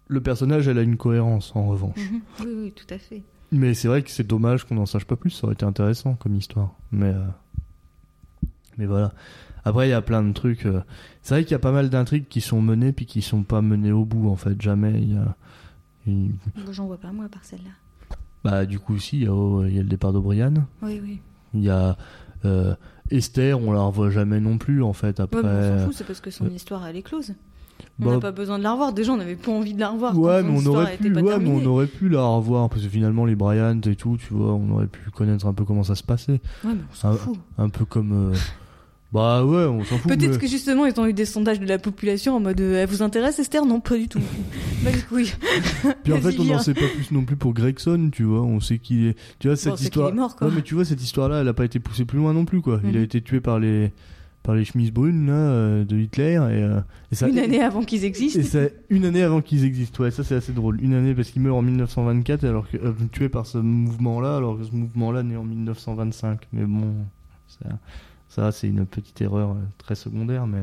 le personnage, elle a une cohérence, en revanche. Mhm. Oui, oui, tout à fait. Mais c'est vrai que c'est dommage qu'on n'en sache pas plus. Ça aurait été intéressant comme histoire. Mais, euh, mais voilà. Après, il y a plein de trucs. euh, C'est vrai qu'il y a pas mal d'intrigues qui sont menées puis qui sont pas menées au bout, en fait. Jamais. Il y a. J'en vois pas moi par celle-là. Bah, du coup, aussi, il y, a, oh, il y a le départ d'O'Brien. Oui, oui. Il y a euh, Esther, on la revoit jamais non plus, en fait. Après. Ouais, mais on s'en fout, c'est parce que son euh, histoire elle est close. On bah, n'a pas besoin de la revoir. Déjà, on n'avait pas envie de la revoir. Ouais, mais on aurait pu, ouais, mais on aurait pu la revoir parce que finalement les Bryant et tout, tu vois, on aurait pu connaître un peu comment ça se passait, Ouais, mais on s'en Ah, fout. un peu comme, euh, bah ouais, on s'en fout. Peut-être mais- que justement, ils ont eu des sondages de la population en mode euh, Elle vous intéresse Esther? Non, pas du tout. [LAUGHS] bah, les couilles. Puis en [LAUGHS] fait, on n'en sait pas plus non plus pour Gregson, tu vois. On sait qu'il est. Tu vois, cette histoire. est mort, quoi. Ouais, mais tu vois, cette histoire-là, elle a pas été poussée plus loin non plus, quoi. Il Mhm. a été tué par les par les chemises brunes là, euh, de Hitler et, euh, et ça. Une année avant qu'ils existent. Et une année avant qu'ils existent. Ouais, ça c'est assez drôle. Une année parce qu'il meurt en 1924 alors que euh, tué par ce mouvement-là, alors que ce mouvement-là naît en 1925. Mais bon, ça, ça c'est une petite erreur euh, très secondaire, mais.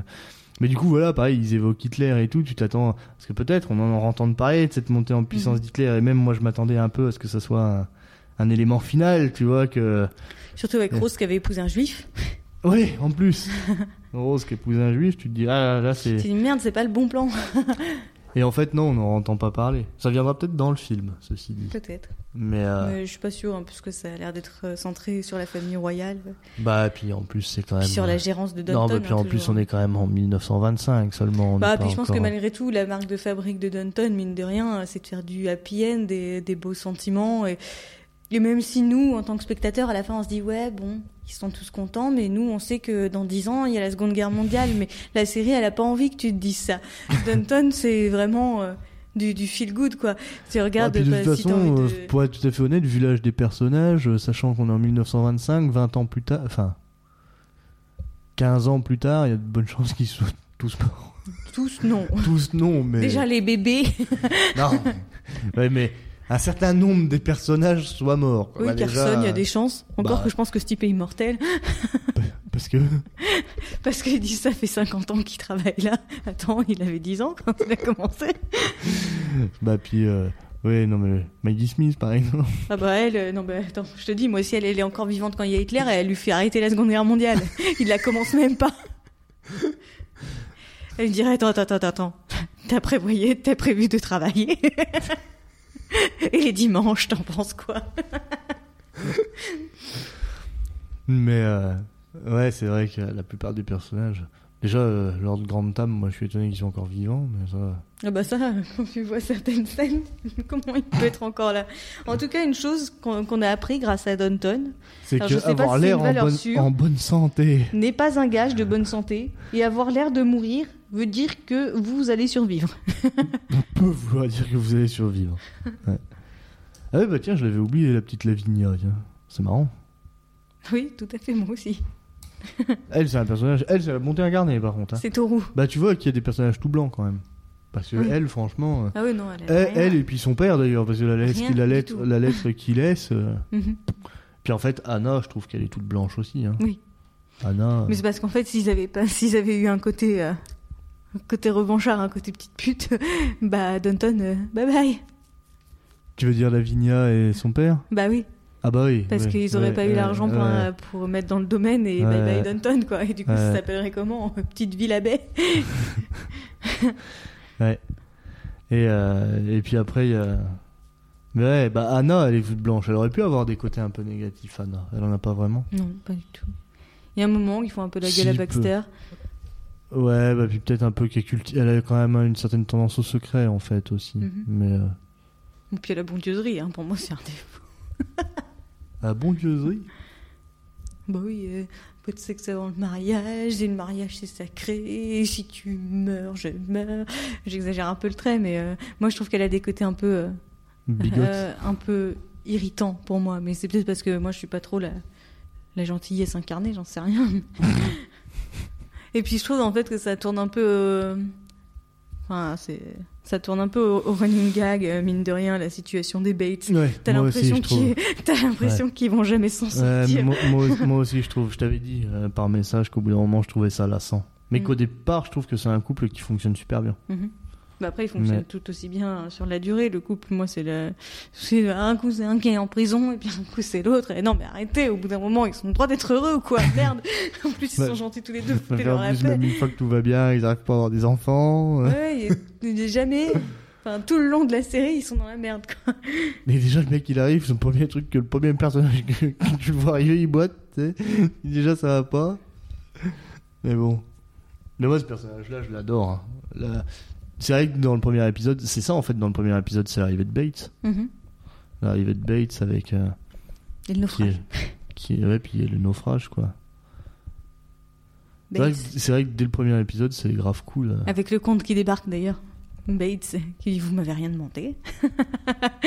Mais du coup, voilà, pareil, ils évoquent Hitler et tout, tu t'attends, parce que peut-être on en entend parler de cette montée en puissance Mhm. d'Hitler, et même moi je m'attendais un peu à ce que ça soit un, un élément final, tu vois, que... Surtout avec. Rose qui avait épousé un juif. [LAUGHS] Oui, en plus. Rose qui épouse un juif, tu te dis, ah là, là Tu c'est. dis merde, c'est pas le bon plan. [LAUGHS] Et en fait, non, on n'en entend pas parler. Ça viendra peut-être dans le film, ceci dit. Peut-être. Mais, euh, Mais je suis pas sûre, hein, puisque ça a l'air d'être euh, centré sur la famille royale, bah, puis en plus, c'est quand même. puis sur la gérance de non, Downton. bah, puis en hein, plus, on est quand même en 1925 seulement. on Bah, puis je pense que malgré tout, la marque de fabrique de Downton, mine de rien, c'est de faire du happy end, des, des beaux sentiments. Et, et même si nous, en tant que spectateurs, à la fin, on se dit, ouais, bon, ils sont tous contents, mais nous, on sait que dans 10 ans, il y a la Seconde Guerre mondiale, mais la série, elle a pas envie que tu te dises ça. [LAUGHS] Downton, c'est vraiment euh, du, du feel good, quoi. Tu Ah, regardes, de toute si façon, euh, de- pour être tout à fait honnête, vu l'âge des personnages, euh, sachant qu'on est en 1925, 20 ans plus tard, enfin, 15 ans plus tard, il y a de bonnes [LAUGHS] chances qu'ils soient tous morts. tous, non. tous non, mais. Déjà, les bébés, Non. [LAUGHS] ouais, mais un certain nombre des personnages soient morts. oui, Bah, Carson, il y a des chances. Encore bah. que je pense que ce type est immortel. [LAUGHS] Parce que. [LAUGHS] Parce qu'il dit ça fait 50 ans qu'il travaille là. Attends, il avait 10 ans quand il a commencé. [LAUGHS] Bah, puis. Euh... Ouais, non, mais. Maggie Smith, par exemple. Ah bah elle, euh, non bah attends, je te dis, moi si elle, elle est encore vivante quand il y a Hitler, elle lui fait arrêter la Seconde Guerre mondiale. Il la commence même pas. Elle lui dirait, attends, attends, attends, attends, t'as prévoyé, t'as prévu de travailler. [LAUGHS] Et les dimanches, t'en penses quoi? [LAUGHS] Mais. Euh... Ouais, c'est vrai que la plupart des personnages. Déjà, euh, Lord Grantham, moi je suis étonné qu'ils soient encore vivants, mais ça. Ah bah ça, [LAUGHS] quand tu vois certaines scènes, comment il peut être encore là? En tout cas, une chose qu'on a appris grâce à Downton, C'est Alors, que je sais pas avoir si c'est l'air en bonne santé. n'est pas un gage de bonne santé, et avoir l'air de mourir veut dire que vous allez survivre. [LAUGHS] peut vouloir dire que vous allez survivre. [LAUGHS] Ouais. Ah ouais, bah tiens, je l'avais oublié, la petite Lavinia. C'est marrant. Oui, tout à fait, moi aussi. [LAUGHS] Elle, c'est un personnage. Elle, c'est la montée incarnée, par contre. hein. C'est Toru. Bah, tu vois qu'il y a des personnages tout blancs quand même. Parce que Oui. elle, franchement. euh, Ah oui, non, elle Elle, rien. elle et puis son père d'ailleurs, parce que la lettre, qu'il- la lettre, la lettre qu'il laisse. euh, Mhm. Puis en fait, Anna, je trouve qu'elle est toute blanche aussi. Hein. Oui. Anna. Mais c'est parce qu'en fait, s'ils avaient pas, s'ils avaient eu un côté, euh, côté revanchard, un côté petite pute, [LAUGHS] bah Downton, euh, bye bye. Tu veux dire Lavinia et son père? Bah oui, Ah bah oui. parce ouais, qu'ils auraient ouais, pas eu l'argent pour, un- pour mettre dans le domaine et bye bye Downton quoi. Et du coup, ça s'appellerait comment? Petite ville à baie. [LAUGHS] Ouais. Et, euh, et puis après, il y a. Mais ouais, bah Anna, elle est toute blanche. Elle aurait pu avoir des côtés un peu négatifs, Anna. Elle en a pas vraiment. Non, pas du tout. Il y a un moment où ils font un peu la Si gueule à peu. Ouais, bah puis peut-être un peu qu'elle cultive. Elle a quand même une certaine tendance au secret, en fait, aussi. Mhm. Mais. Euh... Et puis la bondieuserie, hein, pour moi c'est un défaut. [LAUGHS] Ah, bon dieuserie Bah oui, euh, peu de sexe avant le mariage, et le mariage c'est sacré, et si tu meurs, je meurs. J'exagère un peu le trait, mais euh, moi je trouve qu'elle a des côtés un peu, euh, euh, un peu irritants pour moi. Mais c'est peut-être parce que moi je suis pas trop la, la gentillesse incarnée, j'en sais rien. [LAUGHS] et puis je trouve en fait que ça tourne un peu. euh, Enfin, c'est. Ça tourne un peu au, running gag, euh, mine de rien, la situation des Bates. Ouais, T'as l'impression qu'ils qu'ils vont jamais s'en Ouais, sortir. moi, moi- [LAUGHS] moi aussi, je trouve. Je t'avais dit euh, par message qu'au bout d'un moment, je trouvais ça lassant. Mais Mm. qu'au départ, je trouve que c'est un couple qui fonctionne super bien. Mhm. Bah après, il fonctionne Mais- tout aussi bien sur la durée. Le couple, moi, c'est le... un coup c'est un qui est en prison et puis un coup c'est l'autre. Et non, mais arrêtez. Au bout d'un moment, ils sont le droit d'être heureux ou quoi? Merde. [LAUGHS] En plus, ils sont gentils tous les deux. En Foutez-leur la même une fois que tout va bien, ils arrivent pas à avoir des enfants. Ouais, est jamais. Enfin, tout le long de la série, ils sont dans la merde. Quoi. Mais déjà, le mec, il arrive, son premier truc, que le premier personnage [LAUGHS] que, que tu vois arriver, il boite, tu sais. Déjà, ça va pas. Mais bon. Mais moi, ce personnage-là, je l'adore. hein. Là, C'est vrai que dans le premier épisode, c'est ça en fait, dans le premier épisode, c'est l'arrivée de Bates. Mhm. L'arrivée de Bates avec. euh, Et le qui naufrage. est, qui est- ouais, puis il y a le naufrage, quoi. C'est vrai, que, Bates. c'est vrai que dès le premier épisode, c'est grave cool. Avec le comte qui débarque d'ailleurs. Bates, qui dit Vous m'avez rien demandé. [LAUGHS]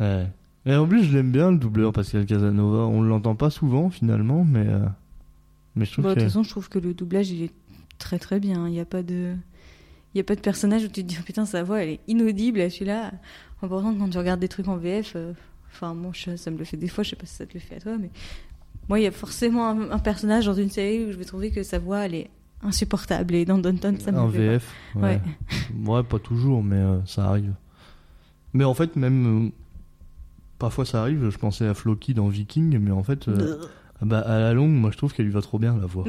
Ouais. Et en plus, je l'aime bien, le doubleur Pascal Casanova. On l'entend pas souvent, finalement, mais. euh, Mais je trouve Bon, de que. toute façon, je trouve que le doublage, il est très très bien. Il n'y a pas de. Il y a pas de personnage où tu te dis, oh, putain, sa voix, elle est inaudible. Celui-là, en pourtant, quand tu regardes des trucs en VF, euh, enfin, moi, je- ça me le fait des fois, je sais pas si ça te le fait à toi, mais moi, il y a forcément un, un personnage dans une série où je vais trouver que sa voix, elle est insupportable. Et dans Downton, ça me en VF. pas. Ouais. Ouais. Ouais, pas toujours, mais euh, ça arrive. Mais en fait, même. euh, Parfois ça arrive, je pensais à Floki dans Viking, mais en fait, euh, Bah, à la longue, moi je trouve qu'elle lui va trop bien la voix.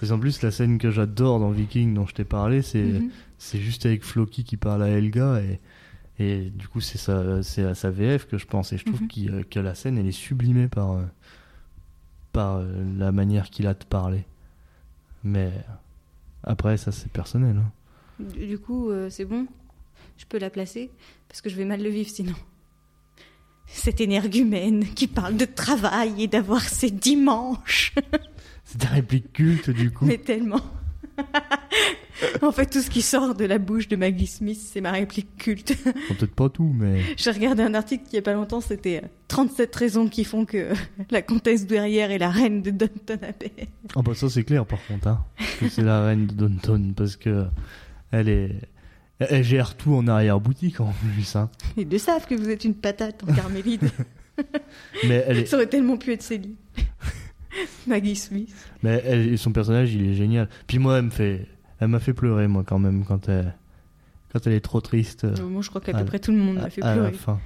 Parce qu'en plus, la scène que j'adore dans Viking dont je t'ai parlé, c'est Mhm. c'est juste avec Floki qui parle à Helga et, et du coup, c'est sa- c'est à sa VF que je pense. Et je trouve euh, que la scène, elle est sublimée par, euh, par euh, la manière qu'il a de parler. Mais après, ça c'est personnel. hein. Du du coup, euh, c'est bon Je peux la placer Parce que je vais mal le vivre sinon. Cette énergumène qui parle de travail et d'avoir ses dimanches. [LAUGHS] C'est des répliques cultes du coup. Mais tellement. [LAUGHS] en fait, tout ce qui sort de la bouche de Maggie Smith, c'est ma réplique culte. Peut-être pas tout, mais. J'ai regardé un article il y a pas longtemps, c'était euh, 37 raisons qui font que la comtesse douairière est la reine de Downton Abbey. Ah bah ça c'est clair par contre, hein. que c'est la reine de Downton parce que elle est, elle gère tout en arrière boutique en plus, hein. [LAUGHS] Ils le savent que vous êtes une patate en carmélide. [LAUGHS] Mais elle est, Ça aurait tellement pu être Céline. [LAUGHS] Maggie Smith. mais elle, son personnage il est génial. Puis moi elle me fait, elle m'a fait pleurer moi quand même quand elle, quand elle est trop triste. euh, Moi, je crois qu'à à- peu près tout le monde à, m'a fait à la pleurer. fin.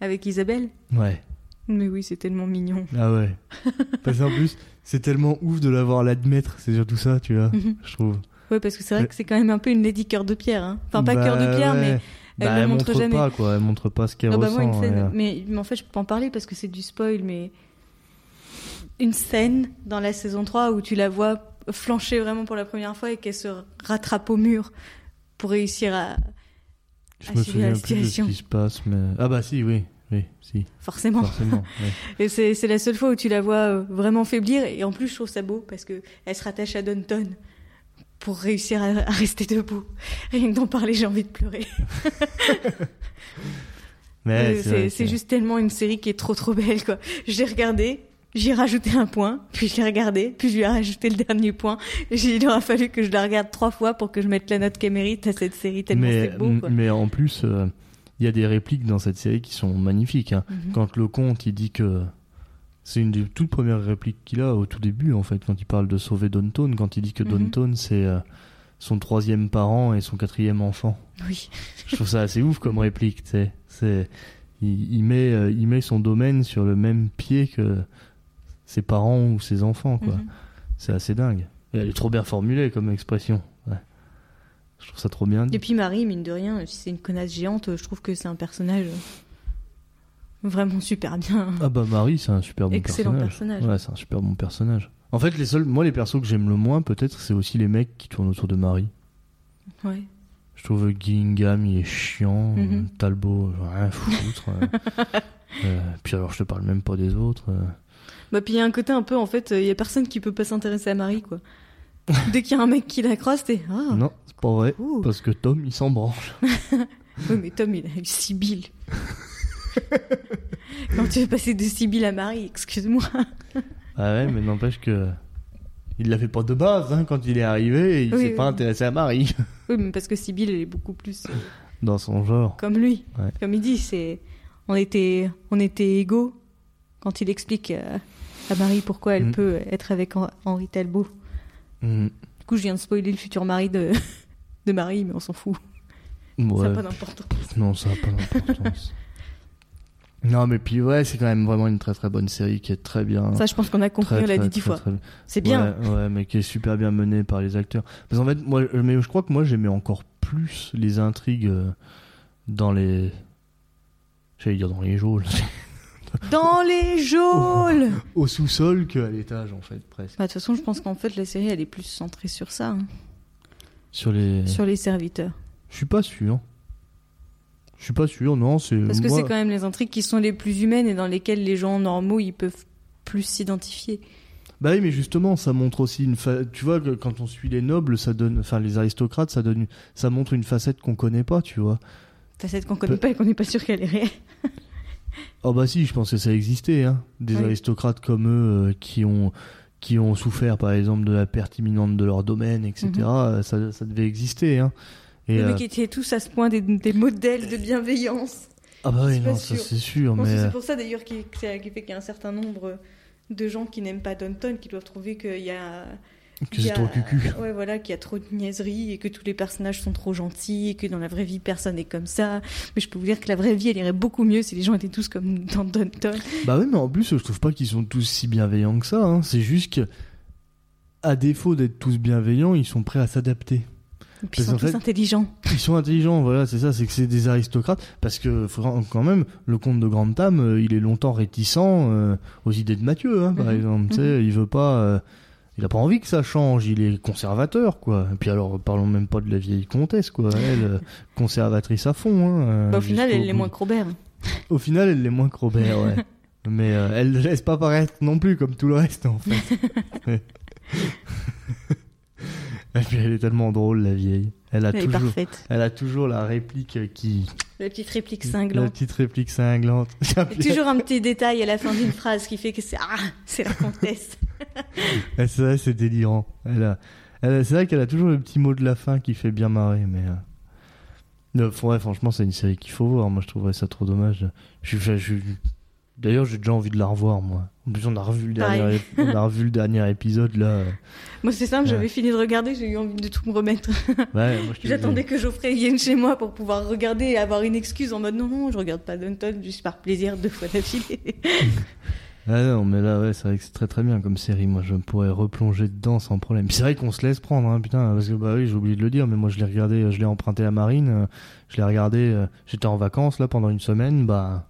Avec Isabelle? Ouais. Mais oui, c'est tellement mignon. Ah ouais. Parce qu'en plus c'est tellement ouf de l'avoir l'admettre, c'est surtout ça, tu vois. Mhm. Je trouve. Ouais, parce que c'est vrai que c'est quand même un peu une lady cœur de pierre. Hein. Enfin, pas Bah cœur de pierre, ouais. mais elle Bah, le elle montre montre jamais. pas quoi, elle montre pas ce qu'elle Non, bah, ressent. moi, une scène. ouais. Mais, mais en fait, je peux pas en parler parce que c'est du spoil, mais. Une scène dans la saison 3 où tu la vois flancher vraiment pour la première fois et qu'elle se rattrape au mur pour réussir à. Je Ah, me souviens la plus de ce qui se passe, mais ah bah si, oui, oui, si, Forcément. forcément. [LAUGHS] ouais. Et c'est la seule fois où tu la vois euh, vraiment faiblir. Et en plus, je trouve ça beau parce que elle se rattache à Downton pour réussir à, à rester debout. Rien que d'en parler, j'ai envie de pleurer. [LAUGHS] Mais Euh, c'est juste tellement une série qui est trop trop belle quoi. Je l'ai regardée, j'ai rajouté un point, puis je l'ai regardée, puis je lui ai rajouté le dernier point. J'ai- il aura fallu que je la regarde trois fois pour que je mette la note qu'elle mérite à cette série tellement mais, c'est beau quoi. mais en plus, euh, il y a des répliques dans cette série qui sont magnifiques. hein. Mhm. Quand le comte il dit que c'est une des toutes premières répliques qu'il a au tout début en fait quand il parle de sauver Downton, quand il dit que. Downton c'est euh, son troisième parent et son quatrième enfant. Oui. Je trouve ça assez ouf comme réplique, tu sais. C'est, il, il met, euh, il met son domaine sur le même pied que ses parents ou ses enfants, quoi. Mhm. C'est assez dingue. Et elle est trop bien formulée comme expression. Ouais. Je trouve ça trop bien. Et puis Marie, mine de rien, si c'est une connasse géante, je trouve que c'est un personnage vraiment super bien. Ah bah Marie, c'est un super bon Excellent personnage. personnage. Ouais, c'est un super bon personnage. En fait, les seuls, moi, les persos que j'aime le moins, peut-être, c'est aussi les mecs qui tournent autour de Marie. Ouais. Je trouve Gillingham, il est chiant. Mhm. euh, Talbot, ai rien à foutre. [LAUGHS] euh. Euh, puis alors, je te parle même pas des autres. euh. Bah puis il y a un côté un peu en fait, il y a personne qui peut pas s'intéresser à Marie quoi. [LAUGHS] Dès qu'il y a un mec qui la croise, t'es ah. Non, c'est pas vrai. ouh. Parce que Tom, il s'en branche. [LAUGHS] Oui, mais Tom, il a eu Sibylle. [LAUGHS] Quand tu veux passer de Sibylle à Marie, excuse-moi. Ah ouais, mais n'empêche que. Il l'a fait pas de base, hein, quand il est arrivé, il Oui, s'est oui. pas intéressé à Marie. Oui, mais parce que Sibylle, elle est beaucoup plus euh, Dans son genre. comme lui. Ouais. Comme il dit, c'est on était on était égaux quand il explique euh, à Marie pourquoi elle Mm. peut être avec Hen- Henri Talbot. Mhm. Du coup, je viens de spoiler le futur mari de [LAUGHS] de Marie, mais on s'en fout. Ça Ouais. n'a pas d'importance. Non, ça n'a pas d'importance. [LAUGHS] non, mais puis ouais, c'est quand même vraiment une très très bonne série qui est très bien. Ça, je pense qu'on a compris, on l'a dit dix fois. C'est bien. Ouais, ouais, mais qui est super bien menée par les acteurs. Parce qu'en fait, moi, mais je crois que moi j'aimais encore plus les intrigues euh, dans les. J'allais dire dans les geôles. [LAUGHS] Dans les geôles Au sous-sol qu'à l'étage, en fait, presque. Bah, De toute façon, je pense qu'en fait, la série, elle est plus centrée sur ça, hein, Sur les. sur les serviteurs. Je suis pas sûr. Je suis pas sûr, non, c'est. Parce que moi- c'est quand même les intrigues qui sont les plus humaines et dans lesquelles les gens normaux, ils peuvent plus s'identifier. Bah oui, mais justement, ça montre aussi une. Fa... Tu vois, quand on suit les nobles, ça donne. Enfin, les aristocrates, ça donne. Ça montre une facette qu'on connaît pas, tu vois. Facette qu'on connaît pas et qu'on n'est pas sûr qu'elle est réelle. [LAUGHS] Oh bah si, je pense que ça existait, hein. Des Oui. aristocrates comme eux euh, qui ont qui ont souffert, par exemple, de la perte imminente de leur domaine, etc. Mhm. euh, ça, ça devait exister, hein. Et, Les euh, mecs étaient tous à ce point des, des modèles de bienveillance. Ah bah oui, non, ça c'est sûr, mais c'est pour ça d'ailleurs qui, qui fait qu'il y a un certain nombre de gens qui n'aiment pas Downton, qui doivent trouver qu'il y a Que c'est a- trop cucu. Ouais, voilà, qu'il y a trop de niaiseries et que tous les personnages sont trop gentils et que dans la vraie vie, personne n'est comme ça. Mais je peux vous dire que la vraie vie, elle irait beaucoup mieux si les gens étaient tous comme dans Downton. Bah oui, mais en plus, je trouve pas qu'ils sont tous si bienveillants que ça. hein. C'est juste que, à défaut d'être tous bienveillants, ils sont prêts à s'adapter. Et puis ils sont tous fait- intelligents. Ils sont intelligents, voilà, c'est ça, c'est que c'est des aristocrates. Parce que, quand même, le comte de Grantham, euh, il est longtemps réticent euh, aux idées de Mathieu, hein, par Mhm. exemple. Tu sais, il veut pas. euh, il a pas envie que ça change, il est conservateur, quoi. Et puis alors, parlons même pas de la vieille comtesse, quoi. Elle, conservatrice à fond. Hein, Bah, au final, elle est bout. moins que Robert. Au final, elle l'est moins que Robert, ouais. [LAUGHS] Mais euh, elle ne laisse pas paraître non plus comme tout le reste, en fait. [LAUGHS] Et puis elle est tellement drôle, la vieille. Elle a Elle toujours, parfaite. elle a toujours la réplique qui, La petite réplique la cinglante. petite réplique cinglante. [LAUGHS] Toujours un petit détail à la fin d'une phrase qui fait que c'est Ah, c'est la comtesse. Ouais, [LAUGHS] c'est vrai, c'est délirant. Elle a, elle c'est vrai qu'elle a toujours le petit mot de la fin qui fait bien marrer, mais. euh, euh, ouais, franchement, c'est une série qu'il faut voir. Moi, je trouverais ça trop dommage. Je, je- je- D'ailleurs, j'ai déjà envie de la revoir, moi. En plus, on a revu le dernier, ép- on a revu le dernier épisode là. [LAUGHS] Moi, c'est simple, Ouais. j'avais fini de regarder, j'ai eu envie de tout me remettre. Ouais, [LAUGHS] J'attendais que Geoffrey vienne chez moi pour pouvoir regarder et avoir une excuse en mode non, non, je regarde pas Downton juste par plaisir deux fois d'affilée. [LAUGHS] Ah non, mais là, ouais, c'est vrai que c'est très très bien comme série. Moi, je pourrais replonger dedans sans problème. C'est vrai qu'on se laisse prendre, hein, putain, parce que bah oui, j'ai oublié de le dire, mais moi, je l'ai regardé, je l'ai emprunté à Marine, euh, je l'ai regardé, euh, j'étais en vacances là pendant une semaine, bah,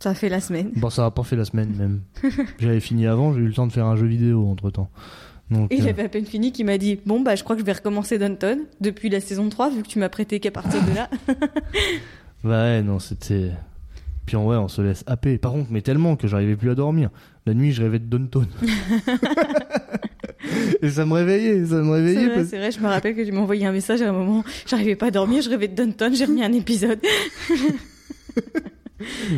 Ça a fait la semaine. bon, ça a pas fait la semaine même. J'avais fini avant, j'ai eu le temps de faire un jeu vidéo entre temps. Donc, Et il euh, avait à peine fini qu'il m'a dit Bon, bah, je crois que je vais recommencer Downton depuis la saison 3, vu que tu m'as prêté qu'à partir de là. [LAUGHS] ouais, non, c'était. Puis en vrai, on se laisse happer. Par contre, mais tellement que j'arrivais plus à dormir. La nuit, je rêvais de Downton. [LAUGHS] Et ça me réveillait, ça me C'est réveillait vrai, parce c'est vrai, je me rappelle que tu m'as envoyé un message à un moment, j'arrivais pas à dormir, je rêvais de Downton, j'ai remis un épisode. [LAUGHS]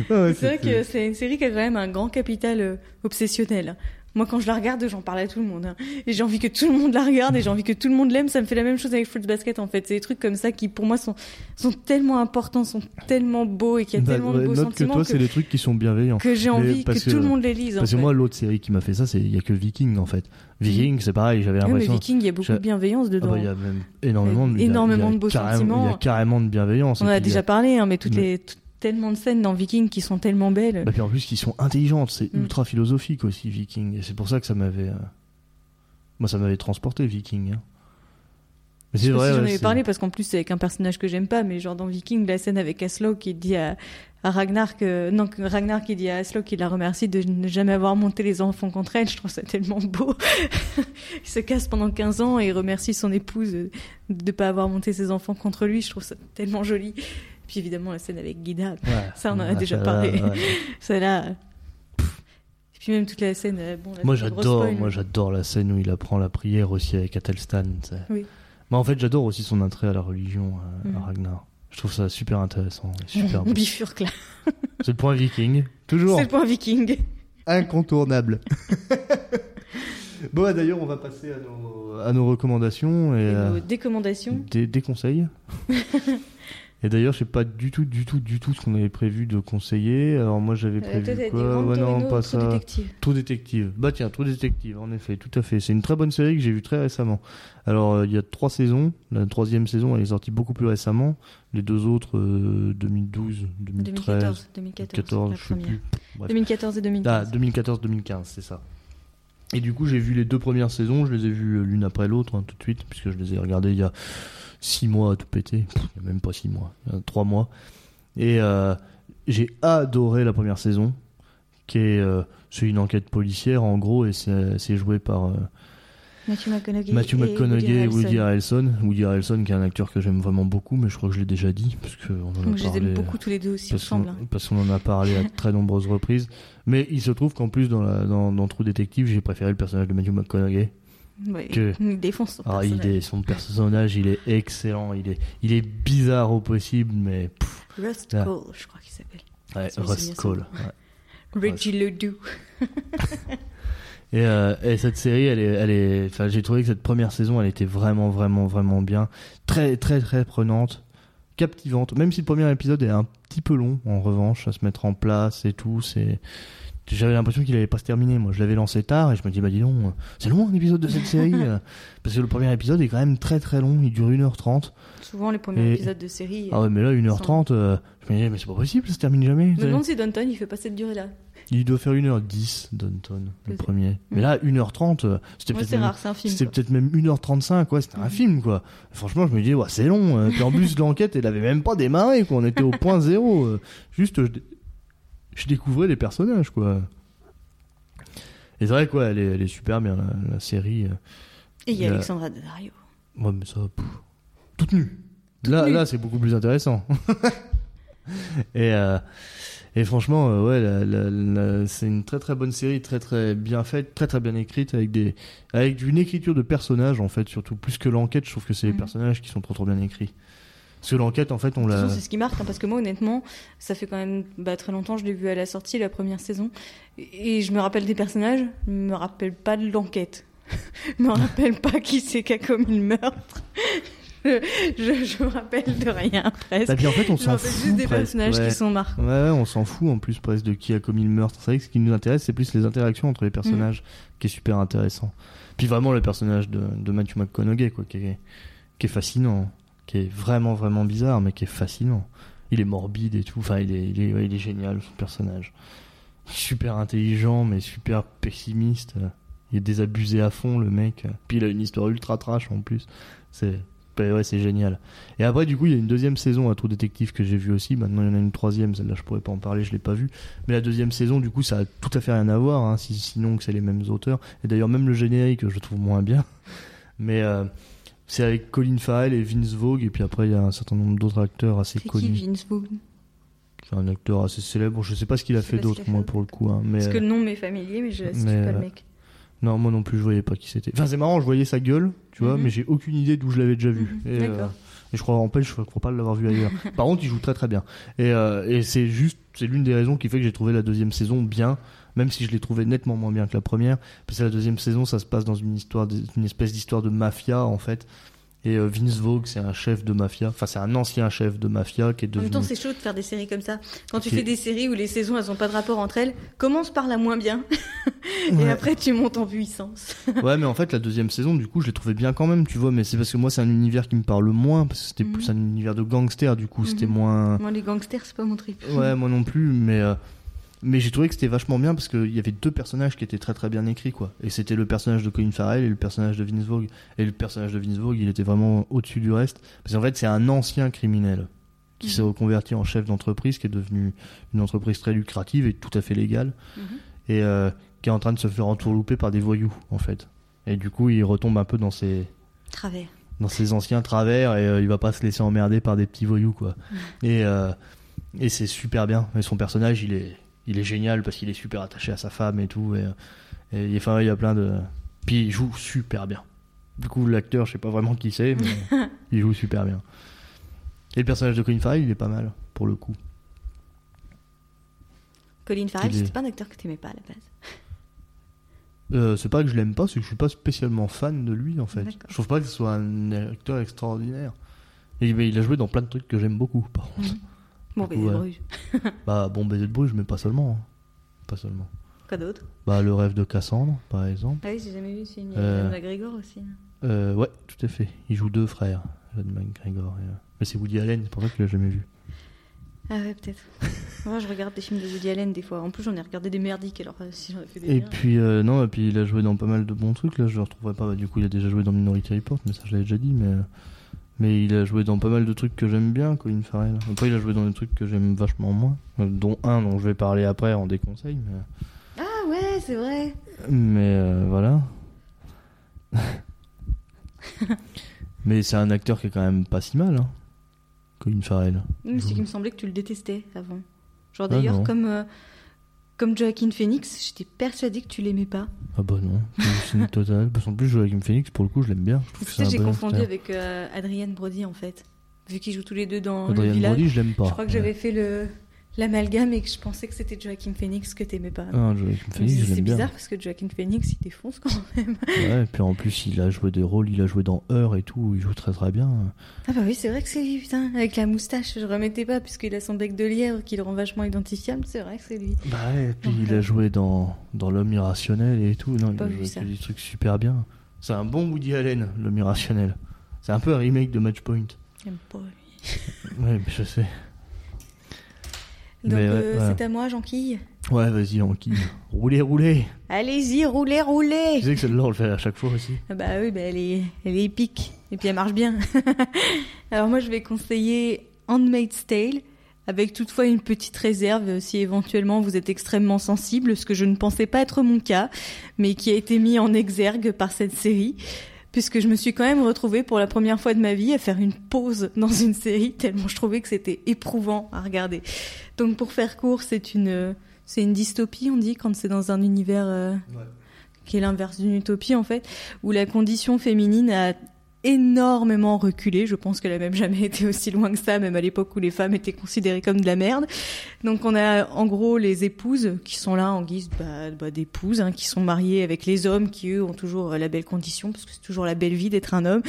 Ah ouais, C'est vrai que c'est une série qui a quand même un grand capital euh, obsessionnel. Moi, quand je la regarde, j'en parle à tout le monde. hein. Et j'ai envie que tout le monde la regarde et j'ai envie que tout le monde l'aime. Ça me fait la même chose avec Fruits Basket, en fait. C'est des trucs comme ça qui, pour moi, sont, sont tellement importants, sont tellement beaux et qu'il y a Bah, tellement ouais, de beaux note que sentiments toi, c'est les trucs qui sont bienveillants. que j'ai Mais envie que, tout le monde les lise. Parce que moi, l'autre série qui m'a fait ça, c'est il y a que Viking en fait. Viking, c'est pareil, j'avais Ouais, mais l'impression. Viking, il y a beaucoup de bienveillance Ah dedans. bah, il y a même énormément de, énormément a de beaux sentiments. Il y a carrément de bienveillance. On en a déjà parlé, hein, mais toutes Mais- les, tellement de scènes dans Viking qui sont tellement belles. Bah, puis en plus, qui sont intelligentes, c'est Mm. ultra philosophique aussi, Viking. Et c'est pour ça que ça m'avait. euh, Moi, ça m'avait transporté, Viking. hein. Mais Je c'est vrai. si j'en avais parlé parce qu'en plus c'est avec un personnage que j'aime pas, mais genre dans Viking, la scène avec Aslo qui dit à, à Ragnar que non Ragnar qui dit à Aslo qu'il la remercie de ne jamais avoir monté les enfants contre elle, je trouve ça tellement beau. [LAUGHS] il se casse pendant 15 ans et remercie son épouse de ne pas avoir monté ses enfants contre lui, je trouve ça tellement joli. Puis évidemment la scène avec Guida, Ouais. Ça, on en a déjà ça, parlé. ouais. [LAUGHS] celle-là. pff. Et puis même toute la scène. euh, Bon, là, Moi, c'est j'adore, moi, mais- j'adore la scène où il apprend la prière aussi avec Athelstan. Oui. Moi, en fait, j'adore aussi son attrait à la religion, euh, à Mhm. Ragnar. Je trouve ça super intéressant super [LAUGHS] On bifurque là. C'est le point viking. Toujours C'est le point Viking. incontournable. [LAUGHS] bon, bah, d'ailleurs, on va passer à nos, à nos recommandations et, Et euh, nos décommandations. des, des conseils. Et d'ailleurs, je sais pas du tout, du tout, du tout ce qu'on avait prévu de conseiller. Alors, moi, j'avais Euh, prévu dit quoi Ouais, non, pas ça. Détective. True Détective. Bah tiens, True Détective, en effet, tout à fait. C'est une très bonne série que j'ai vue très récemment. Alors, euh, il y a trois saisons. La troisième saison, elle est sortie beaucoup plus récemment. Les deux autres, euh, 2012, 2013, 2014. 2014. 2014, la je sais plus. Bref. 2014 et 2015. Ah, 2014-2015, c'est ça. Et du coup, j'ai vu les deux premières saisons. Je les ai vues euh, l'une après l'autre, hein, tout de suite, puisque je les ai regardées il y a six mois à tout péter. Pff, il y a même pas six mois, trois mois. Et euh, j'ai adoré la première saison, qui est euh, c'est une enquête policière en gros, et c'est joué par euh, Matthew McConaughey. Matthew et McConaughey et Woody Harrelson. Woody Harrelson, qui est un acteur que j'aime vraiment beaucoup, mais je crois que je l'ai déjà dit, parce qu'on en a Donc, je les parlé. aime beaucoup tous les deux aussi Parce qu'on, ensemble. hein. parce qu'on en a parlé à [LAUGHS] très nombreuses reprises. Mais il se trouve qu'en plus, dans, la, dans, dans True Detective, j'ai préféré le personnage de Matthew McConaughey. Ouais, que- Il défonce son Ah, il personnage. est, son personnage, il est excellent. Il est, il est bizarre au possible, mais. pff, Rust. Cole, je crois qu'il s'appelle. ouais, Rust Cole. ouais. [LAUGHS] Reggie Ledoux. Et, euh, et cette série, elle est, elle est, enfin, j'ai trouvé que cette première saison, elle était vraiment, vraiment, vraiment bien, très, très, très prenante, captivante. Même si le premier épisode est un petit peu long, en revanche, à se mettre en place et tout, c'est, j'avais l'impression qu'il allait pas se terminer. Moi, je l'avais lancé tard et je me dis, bah dis donc, c'est long un épisode de cette série. [LAUGHS] euh, parce que le premier épisode est quand même très très long, il dure 1h30. Souvent, les premiers Et- épisodes de série. Ah ouais, mais là, 1h30, euh, je me dis, mais c'est pas possible, ça se termine jamais. Je me demande si Danton, il fait pas cette durée-là. Il doit faire 1h10, Danton, le premier. Mais là, 1h30, euh, c'était peut-être c'est même- rare, c'est un film. C'était peut-être même 1h35, quoi. C'était un Mhm. film, quoi. Franchement, je me disais, ouais, c'est long. euh, Puis en plus, [LAUGHS] l'enquête, elle avait même pas démarré, quoi. On était au point zéro. Juste, je, je découvrais les personnages, quoi. Et c'est vrai, quoi, elle est, elle est super bien, la, la série. euh. Et il y a Alexandra Daddario. Ouais, mais ça, pff, toute nue. Toute là, nue. là, c'est beaucoup plus intéressant. [LAUGHS] et, euh, et franchement, euh, ouais, c'est une très très bonne série, très très bien faite, très très bien écrite, avec des, avec une écriture de personnages en fait, surtout plus que l'enquête. Je trouve que c'est les Mhm. personnages qui sont trop trop bien écrits. Parce que l'enquête, en fait, on l'a. c'est ce qui marque, hein, parce que moi, honnêtement, ça fait quand même bah, très longtemps, je l'ai vu à la sortie, la première saison, et je me rappelle des personnages, je me rappelle pas de l'enquête. [LAUGHS] je me rappelle pas qui c'est qui a commis le meurtre. [LAUGHS] je, je, je me rappelle de rien, presque. Bah, puis en fait, on s'en fout. juste des presque, personnages ouais. qui sont marquants. Ouais, ouais, on s'en fout en plus presque de qui a commis le meurtre. C'est vrai que ce qui nous intéresse, c'est plus les interactions entre les personnages qui est super intéressant. Puis vraiment le personnage de, de Matthew McConaughey, quoi, qui est, qui est fascinant, qui vraiment vraiment bizarre, mais qui est fascinant. Il est morbide et tout. Enfin, il est, il est, génial son personnage. Super intelligent, mais super pessimiste. Il est désabusé à fond, le mec. Puis il a une histoire ultra trash en plus. C'est bah ouais, c'est génial. Et après, du coup, il y a une deuxième saison à Trou Détective que j'ai vu aussi. Maintenant, il y en a une troisième. Celle-là, je pourrais pas en parler, je l'ai pas vue. Mais la deuxième saison, du coup, ça a tout à fait rien à voir, hein, si- sinon que c'est les mêmes auteurs. Et d'ailleurs, même le générique, je trouve moins bien. Mais euh, c'est avec Colin Farrell et Vince Vogue. Et puis après, il y a un certain nombre d'autres acteurs assez C'est qui connus. Vince Vaughn? C'est un acteur assez célèbre. Je sais pas ce qu'il a sais fait d'autre, moi, pour le coup. hein, mais Parce que euh, le nom m'est familier, mais je ne mais, pas euh, le mec. non, moi non plus, je voyais pas qui c'était. Enfin, c'est marrant, je voyais sa gueule, tu vois, Mhm. mais j'ai aucune idée d'où je l'avais déjà vu. Mhm, Et, euh, et je crois en fait, je crois pas l'avoir vu ailleurs. [LAUGHS] Par contre, il joue très très bien. Et, euh, et c'est juste, c'est l'une des raisons qui fait que j'ai trouvé la deuxième saison bien, même si je l'ai trouvé nettement moins bien que la première. Parce que la deuxième saison, ça se passe dans une histoire, une espèce d'histoire de mafia en fait. Et euh, Vince Vogue, c'est un chef de mafia. Enfin, c'est un ancien chef de mafia qui est En devenu. même temps, c'est chaud de faire des séries comme ça. Quand tu Qui- fais des séries où les saisons, elles n'ont pas de rapport entre elles, commence par la moins bien. [LAUGHS] Et Ouais. après, tu montes en puissance. [LAUGHS] Ouais, mais en fait, la deuxième saison, du coup, je l'ai trouvé bien quand même, tu vois. Mais c'est parce que moi, c'est un univers qui me parle moins, parce que c'était Mhm. plus un univers de gangsters, du coup, c'était Mhm. moins. Moi, les gangsters, c'est pas mon trip. Ouais, moi non plus, mais euh, mais j'ai trouvé que c'était vachement bien parce qu'il y avait deux personnages qui étaient très très bien écrits, quoi. Et c'était le personnage de Colin Farrell et le personnage de Vince Vogue. Et le personnage de Vince Vogue, il était vraiment au-dessus du reste, parce qu'en fait, c'est un ancien criminel qui s'est Mhm. reconverti en chef d'entreprise, qui est devenu une entreprise très lucrative et tout à fait légale, Mhm. et euh, qui est en train de se faire entourlouper par des voyous, en fait. Et du coup, il retombe un peu dans ses Travers. dans ses anciens travers et euh, il va pas se laisser emmerder par des petits voyous quoi. Et euh, et c'est super bien. Et son personnage il est il est génial parce qu'il est super attaché à sa femme et tout et, et il- enfin il y a plein de puis il joue super bien. Du coup l'acteur je sais pas vraiment qui c'est mais [LAUGHS] il joue super bien. Et le personnage de Colin Farrell il est pas mal pour le coup. Colin Farrell, c'était pas un acteur que t'aimais pas à la base. Euh, c'est pas que je l'aime pas, c'est que je suis pas spécialement fan de lui en fait. Je trouve pas que ce soit un acteur extraordinaire. Et, mais il a joué dans plein de trucs que j'aime beaucoup par contre. Mhm. Bon, coup, ouais. Bruges. [LAUGHS] Bah, bon baiser de Bruges, mais pas seulement. hein. Pas seulement. Quoi d'autre? Bah, le rêve de Cassandre, par exemple. Ah oui, j'ai jamais vu, c'est une Euh. McGregor aussi. Euh, ouais, tout à fait. Il joue deux frères, Ewan McGregor. et, euh, Mais c'est Woody Allen, c'est pour ça que je l'ai jamais vu. Ah ouais, peut-être. [LAUGHS] Moi, je regarde des films de Woody Allen des fois. En plus, j'en ai regardé des merdiques, alors euh, si j'en ai fait des Et puis, euh, non, et puis il a joué dans pas mal de bons trucs. Là, je le retrouverai pas. Bah, du coup, il a déjà joué dans Minority Report, mais ça, je l'avais déjà dit. Mais, euh, mais il a joué dans pas mal de trucs que j'aime bien, Colin Farrell. Après, il a joué dans des trucs que j'aime vachement moins. euh, Dont un dont je vais parler après en déconseil. Mais, Ah ouais, c'est vrai. mais euh, voilà. [LAUGHS] mais c'est un acteur qui est quand même pas si mal, hein. Colin Farrell. Mais c'est qu'il me semblait que tu le détestais avant. Genre Ah, d'ailleurs, comme, euh, comme Joaquin Phoenix, j'étais persuadée que tu l'aimais pas. Ah bah non, c'est une totale. Parce qu'en plus, Joaquin Phoenix, pour le coup, je l'aime bien. Je j'ai bon confondu acteur. avec euh, Adrienne Brody en fait. Vu qu'ils jouent tous les deux dans le Adrien village. Brody, je l'aime pas. Je crois que j'avais fait le. L'amalgame et que je pensais que c'était Joaquin Phoenix que t'aimais pas. Ah, Joaquin Phoenix, je c'est bien. bizarre parce que Joaquin Phoenix il défonce quand [LAUGHS] même. Ouais, et puis en plus, il a joué des rôles, il a joué dans Heure et tout, il joue très très bien. Ah bah oui, c'est vrai que c'est lui, putain, avec la moustache, je remettais pas puisqu'il a son bec de lièvre qui le rend vachement identifiable, c'est vrai que c'est lui. Bah ouais, et puis Donc, il euh, a joué dans, dans L'homme irrationnel et tout. Non, il a joué ça. des trucs super bien. C'est un bon Woody Allen, L'homme irrationnel. C'est un peu un remake de Matchpoint. J'aime pas lui. Ouais, mais je sais. Donc ouais, euh, ouais. c'est à moi, Jean-Quille. Ouais, vas-y, Anki. roulez, roulez. Allez-y, roulez, roulez Tu sais que celle-là, on le fait à chaque fois aussi. Ah Bah oui, bah elle, est, elle est épique. Et puis elle marche bien. [LAUGHS] Alors moi, je vais conseiller Handmaid's Tale, avec toutefois une petite réserve si éventuellement vous êtes extrêmement sensible, ce que je ne pensais pas être mon cas, mais qui a été mis en exergue par cette série. Puisque je me suis quand même retrouvée pour la première fois de ma vie à faire une pause dans une série, tellement je trouvais que c'était éprouvant à regarder. Donc pour faire court, c'est une, c'est une dystopie, on dit, quand c'est dans un univers euh, qui est l'inverse d'une utopie en fait, où la condition féminine a énormément reculé. Je pense qu'elle a même jamais [LAUGHS] été aussi loin que ça, même à l'époque où les femmes étaient considérées comme de la merde. Donc on a en gros les épouses qui sont là en guise bah, bah, d'épouses, hein, qui sont mariées avec les hommes qui eux ont toujours euh, la belle condition, parce que c'est toujours la belle vie d'être un homme.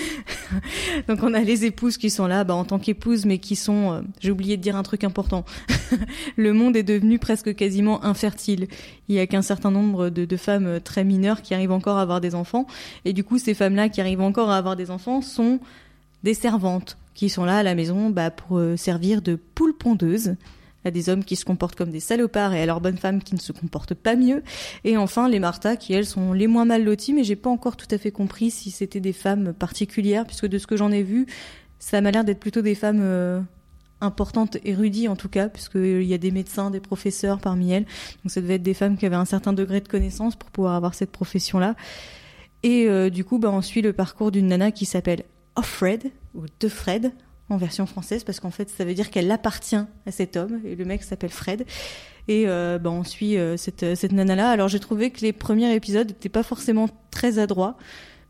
[LAUGHS] Donc on a les épouses qui sont là bah, en tant qu'épouses, mais qui sont, euh, j'ai oublié de dire un truc important, [LAUGHS] le monde est devenu presque quasiment infertile. Il y a qu'un certain nombre de, femmes euh, très mineures qui arrivent encore à avoir des enfants, et du coup ces femmes-là qui arrivent encore à avoir des enfants sont des servantes qui sont là à la maison bah, pour euh, servir de poules pondeuses à des hommes qui se comportent comme des salopards et à leurs bonnes femmes qui ne se comportent pas mieux. Et enfin, les Martha, qui elles sont les moins mal loties, mais j'ai pas encore tout à fait compris si c'était des femmes particulières, puisque de ce que j'en ai vu, ça m'a l'air d'être plutôt des femmes euh, importantes, érudies en tout cas, puisqu'il y a des médecins, des professeurs parmi elles. Donc ça devait être des femmes qui avaient un certain degré de connaissance pour pouvoir avoir cette profession-là. Et euh, du coup, bah, on suit le parcours d'une nana qui s'appelle Offred, ou De Fred, en version française, parce qu'en fait, ça veut dire qu'elle appartient à cet homme, et le mec s'appelle Fred. Et euh, bah, on suit euh, cette, cette nana-là. Alors j'ai trouvé que les premiers épisodes n'étaient pas forcément très adroits,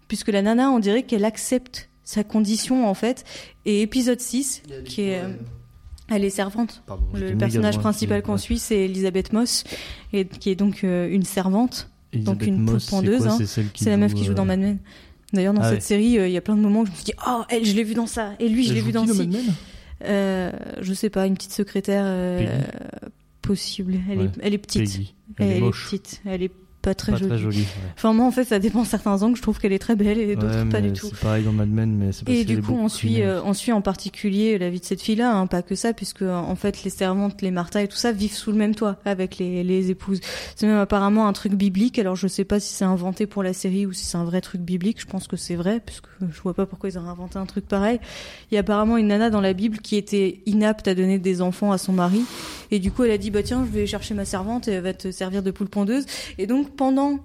puisque la nana, on dirait qu'elle accepte sa condition, en fait. Et épisode 6, qui est... euh, elle est servante. Pardon, Le personnage principal qu'on suit, c'est Elisabeth Moss, et, qui est donc euh, une servante. Elisabeth donc une Moss, c'est quoi hein. C'est la meuf qui joue euh, dans Mad Men. D'ailleurs, dans Ah cette ouais. série, euh, il y a plein de moments où je me suis dit, oh, elle, je l'ai vu dans ça, et lui, je l'ai vu dans Men Euh, je sais pas, une petite secrétaire euh, possible. Elle, Ouais, est, elle est petite. Elle, est moche. petite. Elle est pas très pas jolie. très jolie. ouais. Enfin, moi, en fait, ça dépend certains angles. Je trouve qu'elle est très belle et d'autres Ouais, pas du tout. C'est pareil dans Mad Men, mais c'est parce Et du coup, on suit, euh, on suit en particulier la vie de cette fille-là, hein, pas que ça, puisque en fait, les servantes, les Martha et tout ça vivent sous le même toit avec les, les épouses. C'est même apparemment un truc biblique. Alors, je sais pas si c'est inventé pour la série ou si c'est un vrai truc biblique. Je pense que c'est vrai, puisque je vois pas pourquoi ils auraient inventé un truc pareil. Il y a apparemment une nana dans la Bible qui était inapte à donner des enfants à son mari, et du coup, elle a dit bah tiens, je vais chercher ma servante et elle va te servir de poule pondeuse. Et donc, pendant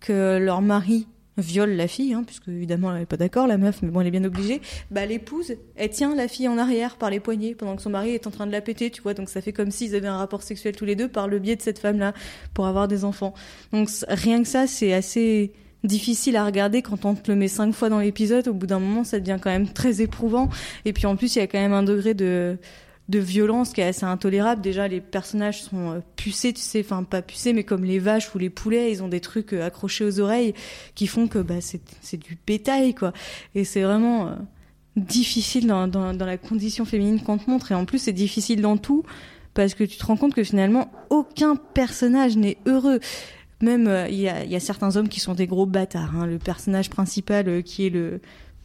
que leur mari viole la fille, hein, puisque évidemment elle est pas d'accord, la meuf, mais bon elle est bien obligée, bah l'épouse, elle tient la fille en arrière par les poignets pendant que son mari est en train de la péter, tu vois, donc ça fait comme s'ils avaient un rapport sexuel tous les deux par le biais de cette femme-là pour avoir des enfants. Donc rien que ça, c'est assez difficile à regarder quand on te le met cinq fois dans l'épisode. Au bout d'un moment, ça devient quand même très éprouvant. Et puis en plus, il y a quand même un degré de de violence qui est assez intolérable. Déjà, les personnages sont euh, pucés, tu sais, enfin pas pucés, mais comme les vaches ou les poulets, ils ont des trucs euh, accrochés aux oreilles qui font que bah c'est c'est du bétail quoi. Et c'est vraiment euh, difficile dans, dans dans la condition féminine qu'on te montre. Et en plus, c'est difficile dans tout parce que tu te rends compte que finalement aucun personnage n'est heureux. Même euh, il y, a, y a certains hommes qui sont des gros bâtards. hein. Le personnage principal euh, qui est le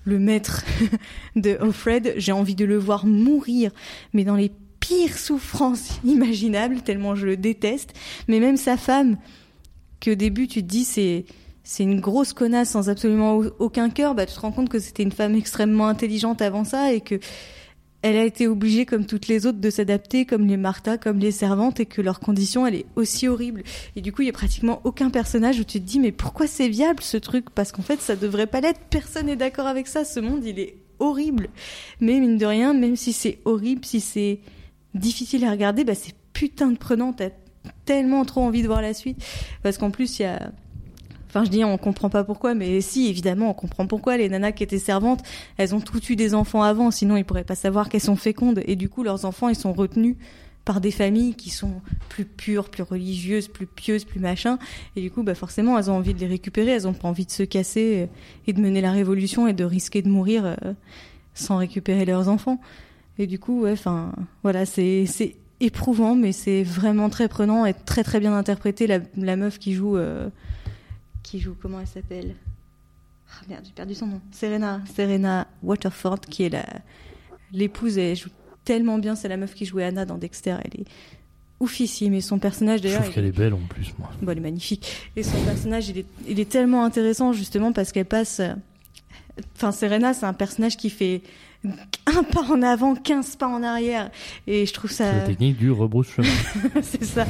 le maître [LAUGHS] de Offred, j'ai envie de le voir mourir, mais dans les pires souffrances [LAUGHS] imaginables, tellement je le déteste. Mais même sa femme, que au début tu te dis c'est c'est une grosse connasse sans absolument au- aucun cœur, bah tu te rends compte que c'était une femme extrêmement intelligente avant ça et que elle a été obligée, comme toutes les autres, de s'adapter, comme les Martha, comme les servantes, et que leur condition, elle est aussi horrible. Et du coup, il y a pratiquement aucun personnage où tu te dis, mais pourquoi c'est viable ce truc? Parce qu'en fait, ça devrait pas l'être. Personne n'est d'accord avec ça. Ce monde, il est horrible. Mais mine de rien, même si c'est horrible, si c'est difficile à regarder, bah c'est putain de prenant. T'as tellement trop envie de voir la suite. Parce qu'en plus, il y a Enfin, je dis, on comprend pas pourquoi, mais si, évidemment, on comprend pourquoi. Les nanas qui étaient servantes, elles ont toutes eu des enfants avant, sinon ils pourraient pas savoir qu'elles sont fécondes. Et du coup, leurs enfants, ils sont retenus par des familles qui sont plus pures, plus religieuses, plus pieuses, plus machin. Et du coup, bah forcément, elles ont envie de les récupérer, elles ont pas envie de se casser et de mener la révolution et de risquer de mourir euh, sans récupérer leurs enfants. Et du coup, ouais, enfin, voilà, c'est c'est éprouvant, mais c'est vraiment très prenant et très très bien interprété. La, la meuf qui joue, euh, qui joue, comment elle s'appelle? Ah merde, j'ai perdu son nom. Serena, Serena Waterford, qui est la l'épouse. Elle joue tellement bien. C'est la meuf qui jouait Anna dans Dexter. Elle est oufissime et son personnage Je d'ailleurs. trouve qu'elle est belle en plus, moi. Bon, elle est magnifique. Et son personnage, il est, il est tellement intéressant justement parce qu'elle passe. Enfin, Serena, c'est un personnage qui fait un pas en avant, 15 pas en arrière. Et je trouve ça. C'est la technique du rebrousse-chemin. [LAUGHS] c'est ça.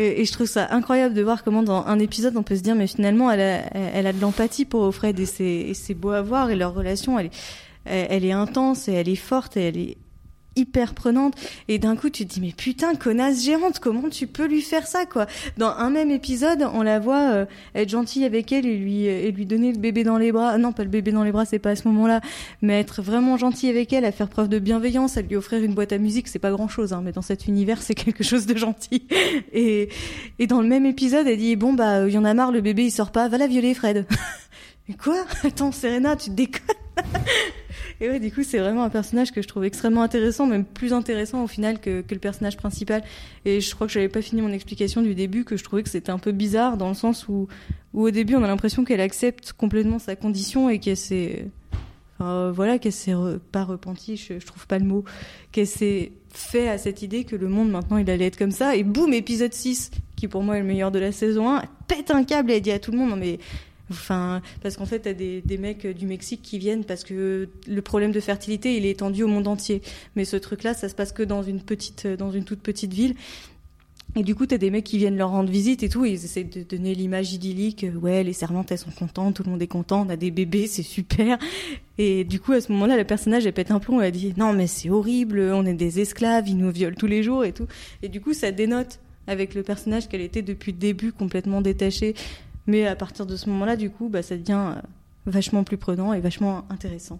Et, je trouve ça incroyable de voir comment dans un épisode on peut se dire mais finalement elle a, elle a de l'empathie pour Fred et c'est, beau à voir et leur relation elle est, elle est intense et elle est forte et elle est hyper prenante. Et d'un coup tu te dis mais putain connasse géante comment tu peux lui faire ça quoi? Dans un même épisode on la voit euh, être gentille avec elle et lui et lui donner le bébé dans les bras. Non pas le bébé dans les bras c'est pas à ce moment-là. Mais être vraiment gentil avec elle à faire preuve de bienveillance à lui offrir une boîte à musique c'est pas grand chose hein, mais dans cet univers c'est [LAUGHS] quelque chose de gentil. Et et dans le même épisode elle dit bon bah il y en a marre le bébé il sort pas va la violer Fred. [LAUGHS] Quoi? Attends, Serena, tu déconnes? [LAUGHS] Et ouais, du coup, c'est vraiment un personnage que je trouve extrêmement intéressant, même plus intéressant au final que, le personnage principal. Et je crois que j'avais pas fini mon explication du début, que je trouvais que c'était un peu bizarre dans le sens où, où au début, on a l'impression qu'elle accepte complètement sa condition et qu'elle s'est, euh, voilà, qu'elle s'est pas repentie, je, je trouve pas le mot, qu'elle s'est fait à cette idée que le monde maintenant il allait être comme ça. Et boum, épisode 6, qui pour moi est le meilleur de la saison 1, elle pète un câble et elle dit à tout le monde, non mais Enfin, parce qu'en fait, t'as des, des mecs du Mexique qui viennent parce que le problème de fertilité, il est étendu au monde entier. Mais ce truc-là, ça se passe que dans une petite, dans une toute petite ville. Et du coup, t'as des mecs qui viennent leur rendre visite et tout, ils essaient de donner l'image idyllique. euh, Ouais, les servantes, elles sont contentes, tout le monde est content, on a des bébés, [LAUGHS] c'est super. Et du coup, à ce moment-là, le personnage, elle pète un plomb, elle dit Non, mais c'est horrible, on est des esclaves, ils nous violent tous les jours et tout. Et du coup, ça dénote avec le personnage qu'elle était depuis le début complètement détachée. Mais à partir de ce moment-là, du coup, bah, ça devient euh, vachement plus prenant et vachement intéressant.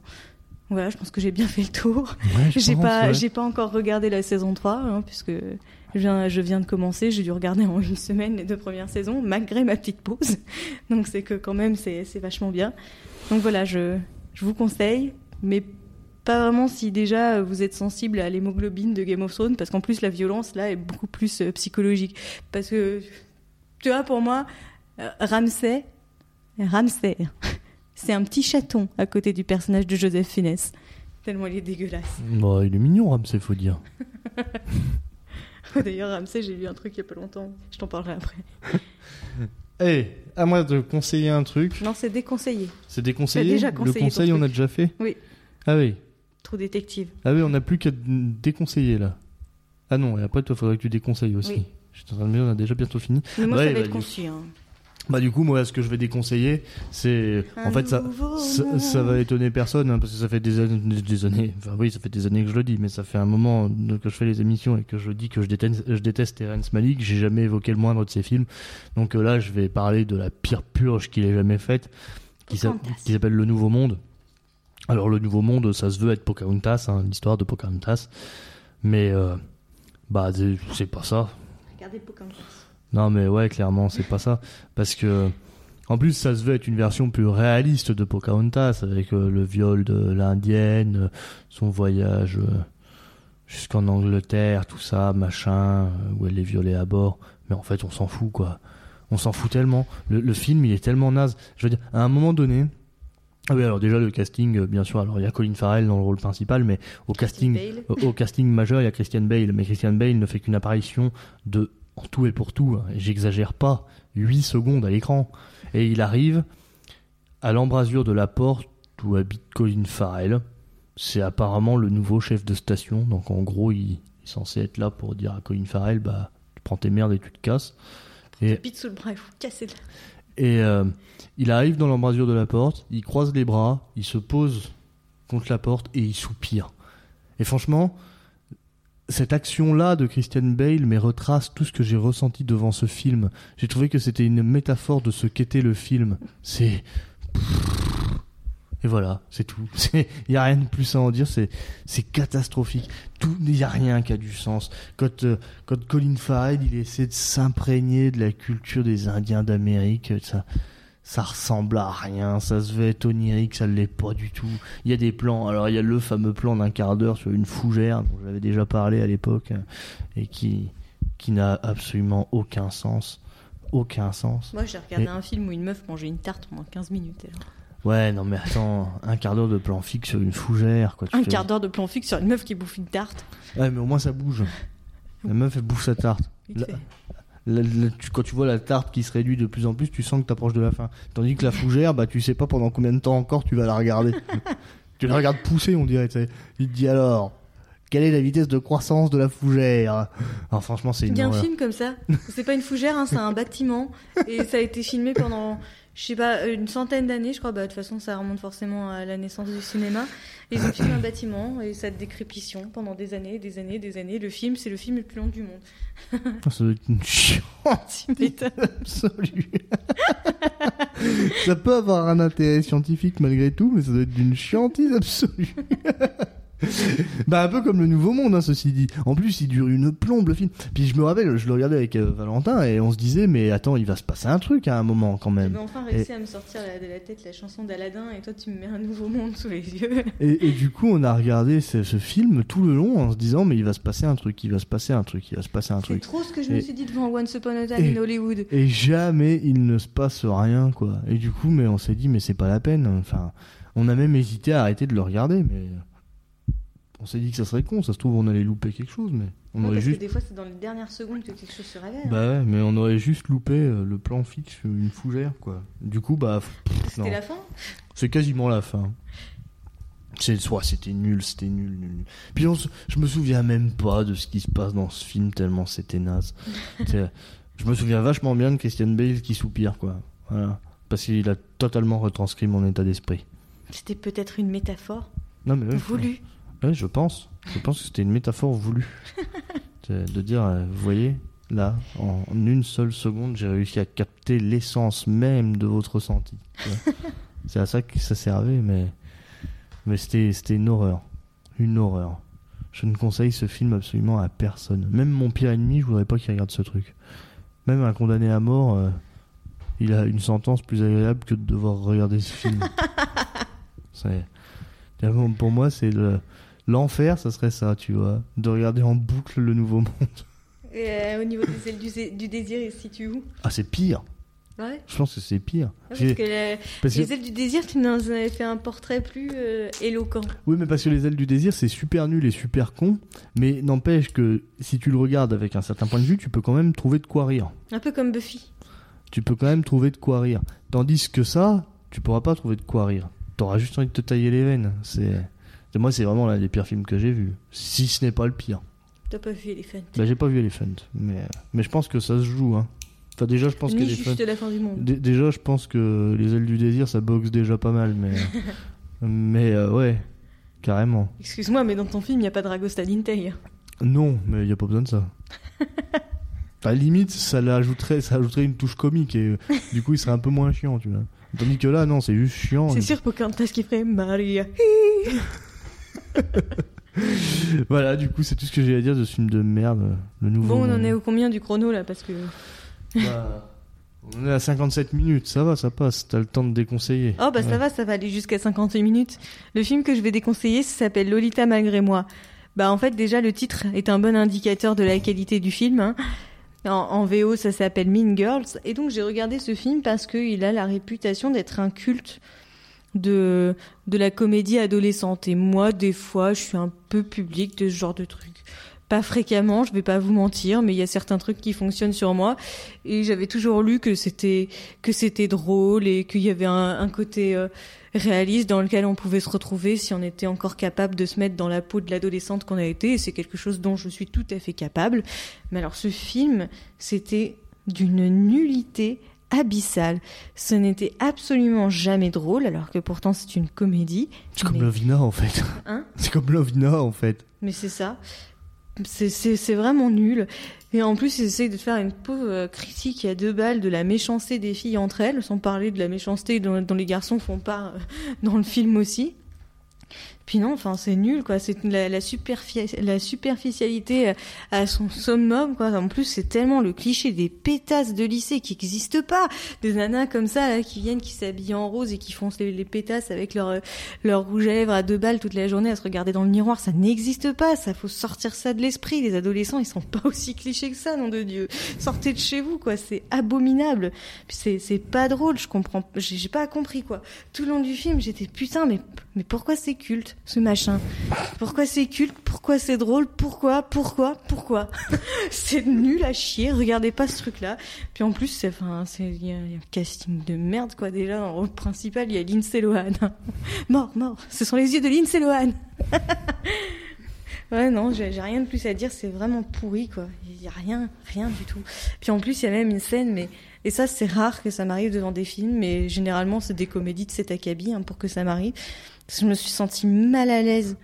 Voilà, je pense que j'ai bien fait le tour. Ouais, je J'ai pas, ouais. j'ai pas encore regardé la saison 3, hein, puisque je viens, je viens de commencer. J'ai dû regarder en une semaine les deux premières saisons, malgré ma petite pause. [LAUGHS] Donc c'est que quand même, c'est, vachement bien. Donc voilà, je, je vous conseille, mais pas vraiment si déjà vous êtes sensible à l'hémoglobine de Game of Thrones, parce qu'en plus la violence là est beaucoup plus euh, psychologique. Parce que, tu vois, pour moi, euh, Ramsay, Ramsay, [LAUGHS] c'est un petit chaton à côté du personnage de Joseph Fiennes. Tellement il est dégueulasse. Bon, il est mignon, Ramsey, faut dire. [LAUGHS] D'ailleurs, Ramsay, j'ai lu un truc il y a pas longtemps. Je t'en parlerai après. [LAUGHS] Eh, à moi de conseiller un truc. Non, c'est déconseillé. C'est déconseillé. Déjà Le conseillé ton conseil, on a déjà fait Oui. Ah oui. Trop détective. Ah oui, on n'a plus qu'à déconseiller là. Ah non, et après, toi, faudrait que tu déconseilles aussi. Oui. Je suis en train de me dire, on a déjà bientôt fini. Mais moi, Ouais, ça va bah, être conçu. Hein. Bah du coup, moi, ce que je vais déconseiller, c'est... En fait, ça, ça, va étonner personne, hein, parce que ça fait des années, des années... Enfin oui, ça fait des années que je le dis, mais ça fait un moment que je fais les émissions et que je dis que je déteste, je déteste Terrence Malick. J'ai jamais évoqué le moindre de ses films. Donc euh, là, je vais parler de la pire purge qu'il ait jamais faite, qui s'appelle Le Nouveau Monde. Alors le Nouveau Monde, ça se veut être Pocahontas, hein, l'histoire de Pocahontas. Mais... euh, bah, c'est pas ça. Regardez Pocahontas. Non, mais ouais, clairement, c'est pas ça. Parce que, en plus, ça se veut être une version plus réaliste de Pocahontas, avec euh, le viol de l'indienne, euh, son voyage euh, jusqu'en Angleterre, tout ça, machin, où elle est violée à bord. Mais en fait, on s'en fout, quoi. On s'en fout tellement. Le, le film, il est tellement naze. Je veux dire, à un moment donné. Ah oui, alors déjà, le casting, bien sûr, alors il y a Colin Farrell dans le rôle principal, mais au casting. Au casting majeur, il y a Christian Bale, mais Christian Bale ne fait qu'une apparition de en tout et pour tout, hein, et j'exagère pas, 8 secondes à l'écran. Et il arrive à l'embrasure de la porte où habite Colin Farrell. C'est apparemment le nouveau chef de station, donc en gros, il est censé être là pour dire à Colin Farrell, bah, tu prends tes merdes et tu te casses. Et, sous le bras, il faut casser et euh, il arrive dans l'embrasure de la porte, il croise les bras, il se pose contre la porte et il soupire. Et franchement, cette action-là de Christian Bale mais retrace tout ce que j'ai ressenti devant ce film. J'ai trouvé que c'était une métaphore de ce qu'était le film. C'est Et voilà, c'est tout. [LAUGHS] Il y a rien de plus à en dire. C'est catastrophique. Il y a rien qui a du sens. Quand euh, quand Colin Farrell, il essaie de s'imprégner de la culture des Indiens d'Amérique, ça ça ressemble à rien. Ça se veut être onirique, ça l'est pas du tout. Il y a des plans. Alors il y a le fameux plan d'un quart d'heure sur une fougère dont j'avais déjà parlé à l'époque hein, et qui qui n'a absolument aucun sens. Aucun sens. Moi, j'ai regardé un film où une meuf mangeait une tarte pendant 15 minutes. Ouais, non, mais attends, un quart d'heure de plan fixe sur une fougère, quoi. tu Un fais- quart d'heure de plan fixe sur une meuf qui bouffe une tarte. Ouais, mais au moins ça bouge. [LAUGHS] La meuf, elle bouffe sa tarte. La-. La- la- tu- quand tu vois la tarte qui se réduit de plus en plus, tu sens que t'approches de la fin. Tandis que la fougère, bah, tu sais pas pendant combien de temps encore tu vas la regarder. [LAUGHS] tu la regardes pousser, on dirait. Il te dit alors, quelle est la vitesse de croissance de la fougère? Alors franchement, c'est Il une y a un film comme ça. C'est pas une fougère, hein, c'est un bâtiment. Et ça a été filmé pendant, je sais pas, une centaine d'années, je crois. Bah, de toute façon, ça remonte forcément à la naissance du cinéma. Ils ont filmé un bâtiment et sa décrépition pendant des années, des années, des années. Le film, c'est le film le plus long du monde. [LAUGHS] Ah, Ça doit être une chiante absolue. ça peut avoir un intérêt scientifique malgré tout, mais ça doit être d'une chiantise absolue. [LAUGHS] [LAUGHS] bah un peu comme le Nouveau Monde, hein, ceci dit. En plus, il dure une plombe le film. Puis je me rappelle, je le regardais avec euh, Valentin et on se disait, mais attends, il va se passer un truc à un moment quand J'avais même. enfin réussi à me sortir de la tête la chanson d'Aladin et toi, tu me mets un nouveau monde sous les yeux. [LAUGHS] Et, et du coup, on a regardé ce, ce film tout le long en se disant, mais il va se passer un truc, il va se passer un truc, il va se passer un C'est truc. trop ce que je me suis dit devant Once Upon a Time in Hollywood. Et jamais il ne se passe rien, quoi. Et du coup, mais on s'est dit, mais c'est pas la peine. Enfin, on a même hésité à arrêter de le regarder, mais on s'est dit que ça serait con. Ça se trouve, on allait louper quelque chose, mais on Ouais, aurait parce juste. que des fois, c'est dans les dernières secondes que quelque chose se révèle. hein. Bah ouais, mais on aurait juste loupé euh, le plan fixe sur une fougère, quoi. Du coup, bah, C'était la fin? C'est quasiment la fin. C'est soit c'était nul, c'était nul, nul. nul. Puis on je me souviens même pas de ce qui se passe dans ce film tellement c'était naze. [LAUGHS] C'est- je me souviens vachement bien de Christian Bale qui soupire quoi. Voilà, parce qu'il a totalement retranscrit mon état d'esprit. C'était peut-être une métaphore Non mais ouais, voulue. Ouais, je pense. Je pense que c'était une métaphore voulue. [LAUGHS] De dire, euh, vous voyez, là, en, une seule seconde, j'ai réussi à capter l'essence même de votre ressenti. [LAUGHS] C'est à ça que ça servait, mais, mais c'était, une horreur. Une horreur. Je ne conseille ce film absolument à personne. Même mon pire ennemi, je voudrais pas qu'il regarde ce truc. Même un condamné à mort, euh, il a une sentence plus agréable que de devoir regarder ce film. [LAUGHS] Pour moi, c'est le, l'enfer, ça serait ça, tu vois. De regarder en boucle le nouveau monde. Et euh, au niveau des ailes du, désir, il se situe où? Ah, c'est pire. Ouais. Je pense que c'est pire. Parce J'ai- que la- parce que- les ailes du désir, tu nous en avais fait un portrait plus euh, éloquent. Oui, mais parce que les ailes du désir, c'est super nul et super con. Mais n'empêche que si tu le regardes avec un certain point de vue, tu peux quand même trouver de quoi rire. Un peu comme Buffy. Tu peux quand même trouver de quoi rire. Tandis que ça, tu pourras pas trouver de quoi rire. T'auras juste envie de te tailler les veines. C'est- moi, c'est vraiment l'un des pires films que j'ai vu. Si ce n'est pas le pire. T'as pas vu Elephant. Bah, j'ai pas vu Elephant, mais mais je pense que ça se joue. Hein. Enfin, déjà, je pense Ni qu'Elephant. juste la fin du monde. Dé- Déjà, je pense que les ailes du désir, ça boxe déjà pas mal, mais [LAUGHS] mais euh, ouais, carrément. Excuse-moi, mais dans ton film, il n'y a pas de Dragos Tadintei. Non, mais il y a pas besoin de ça. [LAUGHS] À la limite, ça l'ajouterait, ça ajouterait une touche comique et euh, du coup, il serait un peu moins chiant, tu vois. Tandis que là, non, c'est juste chiant. C'est sûr, Pocahontas qui ferait Maria. [LAUGHS] [LAUGHS] Voilà, du coup, c'est tout ce que j'ai à dire de ce film de merde, euh, le nouveau. Bon, on en Monde. est au combien du chrono là Parce que. Bah, on est à 57 minutes, ça va, ça passe. T'as le temps de déconseiller. Oh, bah ça va, ça va aller jusqu'à 58 minutes. Le film que je vais déconseiller, s'appelle Lolita malgré moi. Bah en fait, déjà, le titre est un bon indicateur de la qualité du film. hein. En, en VO, ça s'appelle Mean Girls. Et donc, j'ai regardé ce film parce qu'il a la réputation d'être un culte de, de la comédie adolescente. Et moi, des fois, je suis un peu public de ce genre de truc. Pas fréquemment, je vais pas vous mentir, mais il y a certains trucs qui fonctionnent sur moi. Et j'avais toujours lu que c'était que c'était drôle et qu'il y avait un, côté euh, réaliste dans lequel on pouvait se retrouver si on était encore capable de se mettre dans la peau de l'adolescente qu'on a été. Et c'est quelque chose dont je suis tout à fait capable. Mais alors, ce film, c'était d'une nullité abyssale. Ce n'était absolument jamais drôle, alors que pourtant c'est une comédie. C'est comme Lovina en fait. Hein [LAUGHS] C'est comme Lovina en fait. Mais c'est ça. c'est- vraiment nul. Et en plus, ils essayent de faire une pauvre critique à deux balles de la méchanceté des filles entre elles, sans parler de la méchanceté dont, dont les garçons font part euh, dans le film aussi. Puis non, enfin c'est nul quoi. C'est la, la, superfi- la superficialité à son summum quoi. En plus c'est tellement le cliché des pétasses de lycée qui n'existent pas. Des nanas comme ça là, qui viennent, qui s'habillent en rose et qui font les, pétasses avec leur leur rouge à lèvres à deux balles toute la journée à se regarder dans le miroir. Ça n'existe pas. Ça faut sortir ça de l'esprit. Les adolescents ils sont pas aussi clichés que ça, nom de Dieu. Sortez de chez vous quoi. C'est abominable. C'est pas drôle. Je comprends. J'ai pas compris quoi. Tout le long du film j'étais putain mais mais pourquoi c'est culte? Ce machin Pourquoi c'est culte Pourquoi c'est drôle Pourquoi Pourquoi Pourquoi? [LAUGHS] C'est nul à chier. Regardez pas ce truc-là. Puis en plus, c'est enfin, il y, a un casting de merde quoi. Déjà le rôle principal, il y a Lindsay Lohan. [LAUGHS] mort, mort. Ce sont les yeux de Lindsay Lohan. [LAUGHS] Ouais, non, j'ai rien de plus à dire, c'est vraiment pourri, quoi. Il y a rien, rien du tout. Puis en plus, il y a même une scène, mais, et ça, c'est rare que ça m'arrive devant des films, mais généralement, c'est des comédies de cet acabit, hein, pour que ça m'arrive. Je me suis sentie mal à l'aise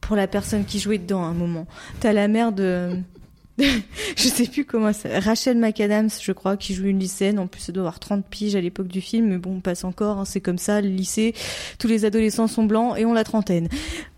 pour la personne qui jouait dedans à un moment. T'as la mère de, [LAUGHS] je sais plus comment ça, Rachel McAdams, je crois, qui joue une lycéenne. En plus, elle doit avoir 30 piges à l'époque du film, mais bon, on passe encore, hein, c'est comme ça, le lycée. Tous les adolescents sont blancs et ont la trentaine.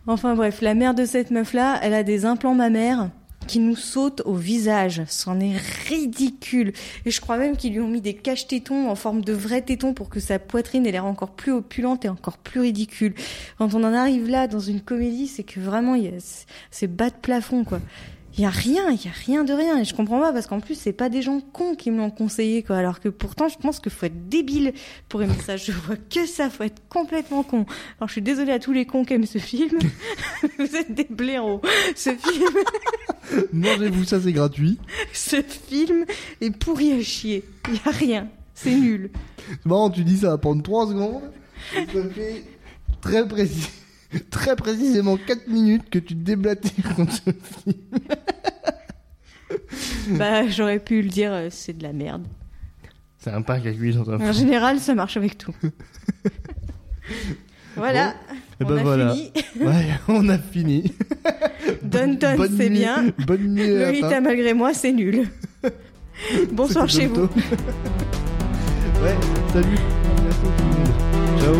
Enfin bref, la mère de cette meuf-là, elle a des implants mammaires qui nous sautent au visage. C'en est ridicule. Et je crois même qu'ils lui ont mis des caches-tétons en forme de vrais tétons pour que sa poitrine ait l'air encore plus opulente et encore plus ridicule. Quand on en arrive là dans une comédie, c'est que vraiment, c'est bas de plafond, quoi. Il y a rien, il y a rien de rien. Et je comprends pas parce qu'en plus, c'est pas des gens cons qui me l'ont conseillé, quoi. Alors que pourtant, je pense qu'il faut être débile pour aimer ça. Je vois que ça, faut être complètement con. Alors je suis désolée à tous les cons qui aiment ce film. [LAUGHS] Vous êtes des blaireaux. Ce film, [LAUGHS] Mangez-vous ça, c'est gratuit. ce film est pourri à chier. Il y a rien. C'est nul. C'est marrant, tu dis ça va prendre 3 secondes. Ça fait très précis. [LAUGHS] Très précisément 4 minutes que tu te déblatères [LAUGHS] contre ce film. Bah, j'aurais pu le dire, euh, c'est de la merde. C'est un cuit dans un En général, ça marche avec tout. [LAUGHS] voilà. Et on ben a voilà. fini. Ouais, on a fini. Dun Dun, Bonne c'est bien. Bonne nuit. à Lolita, malgré moi, c'est nul. Bonsoir chez vous. Ouais, salut. À bientôt tout le monde. Ciao.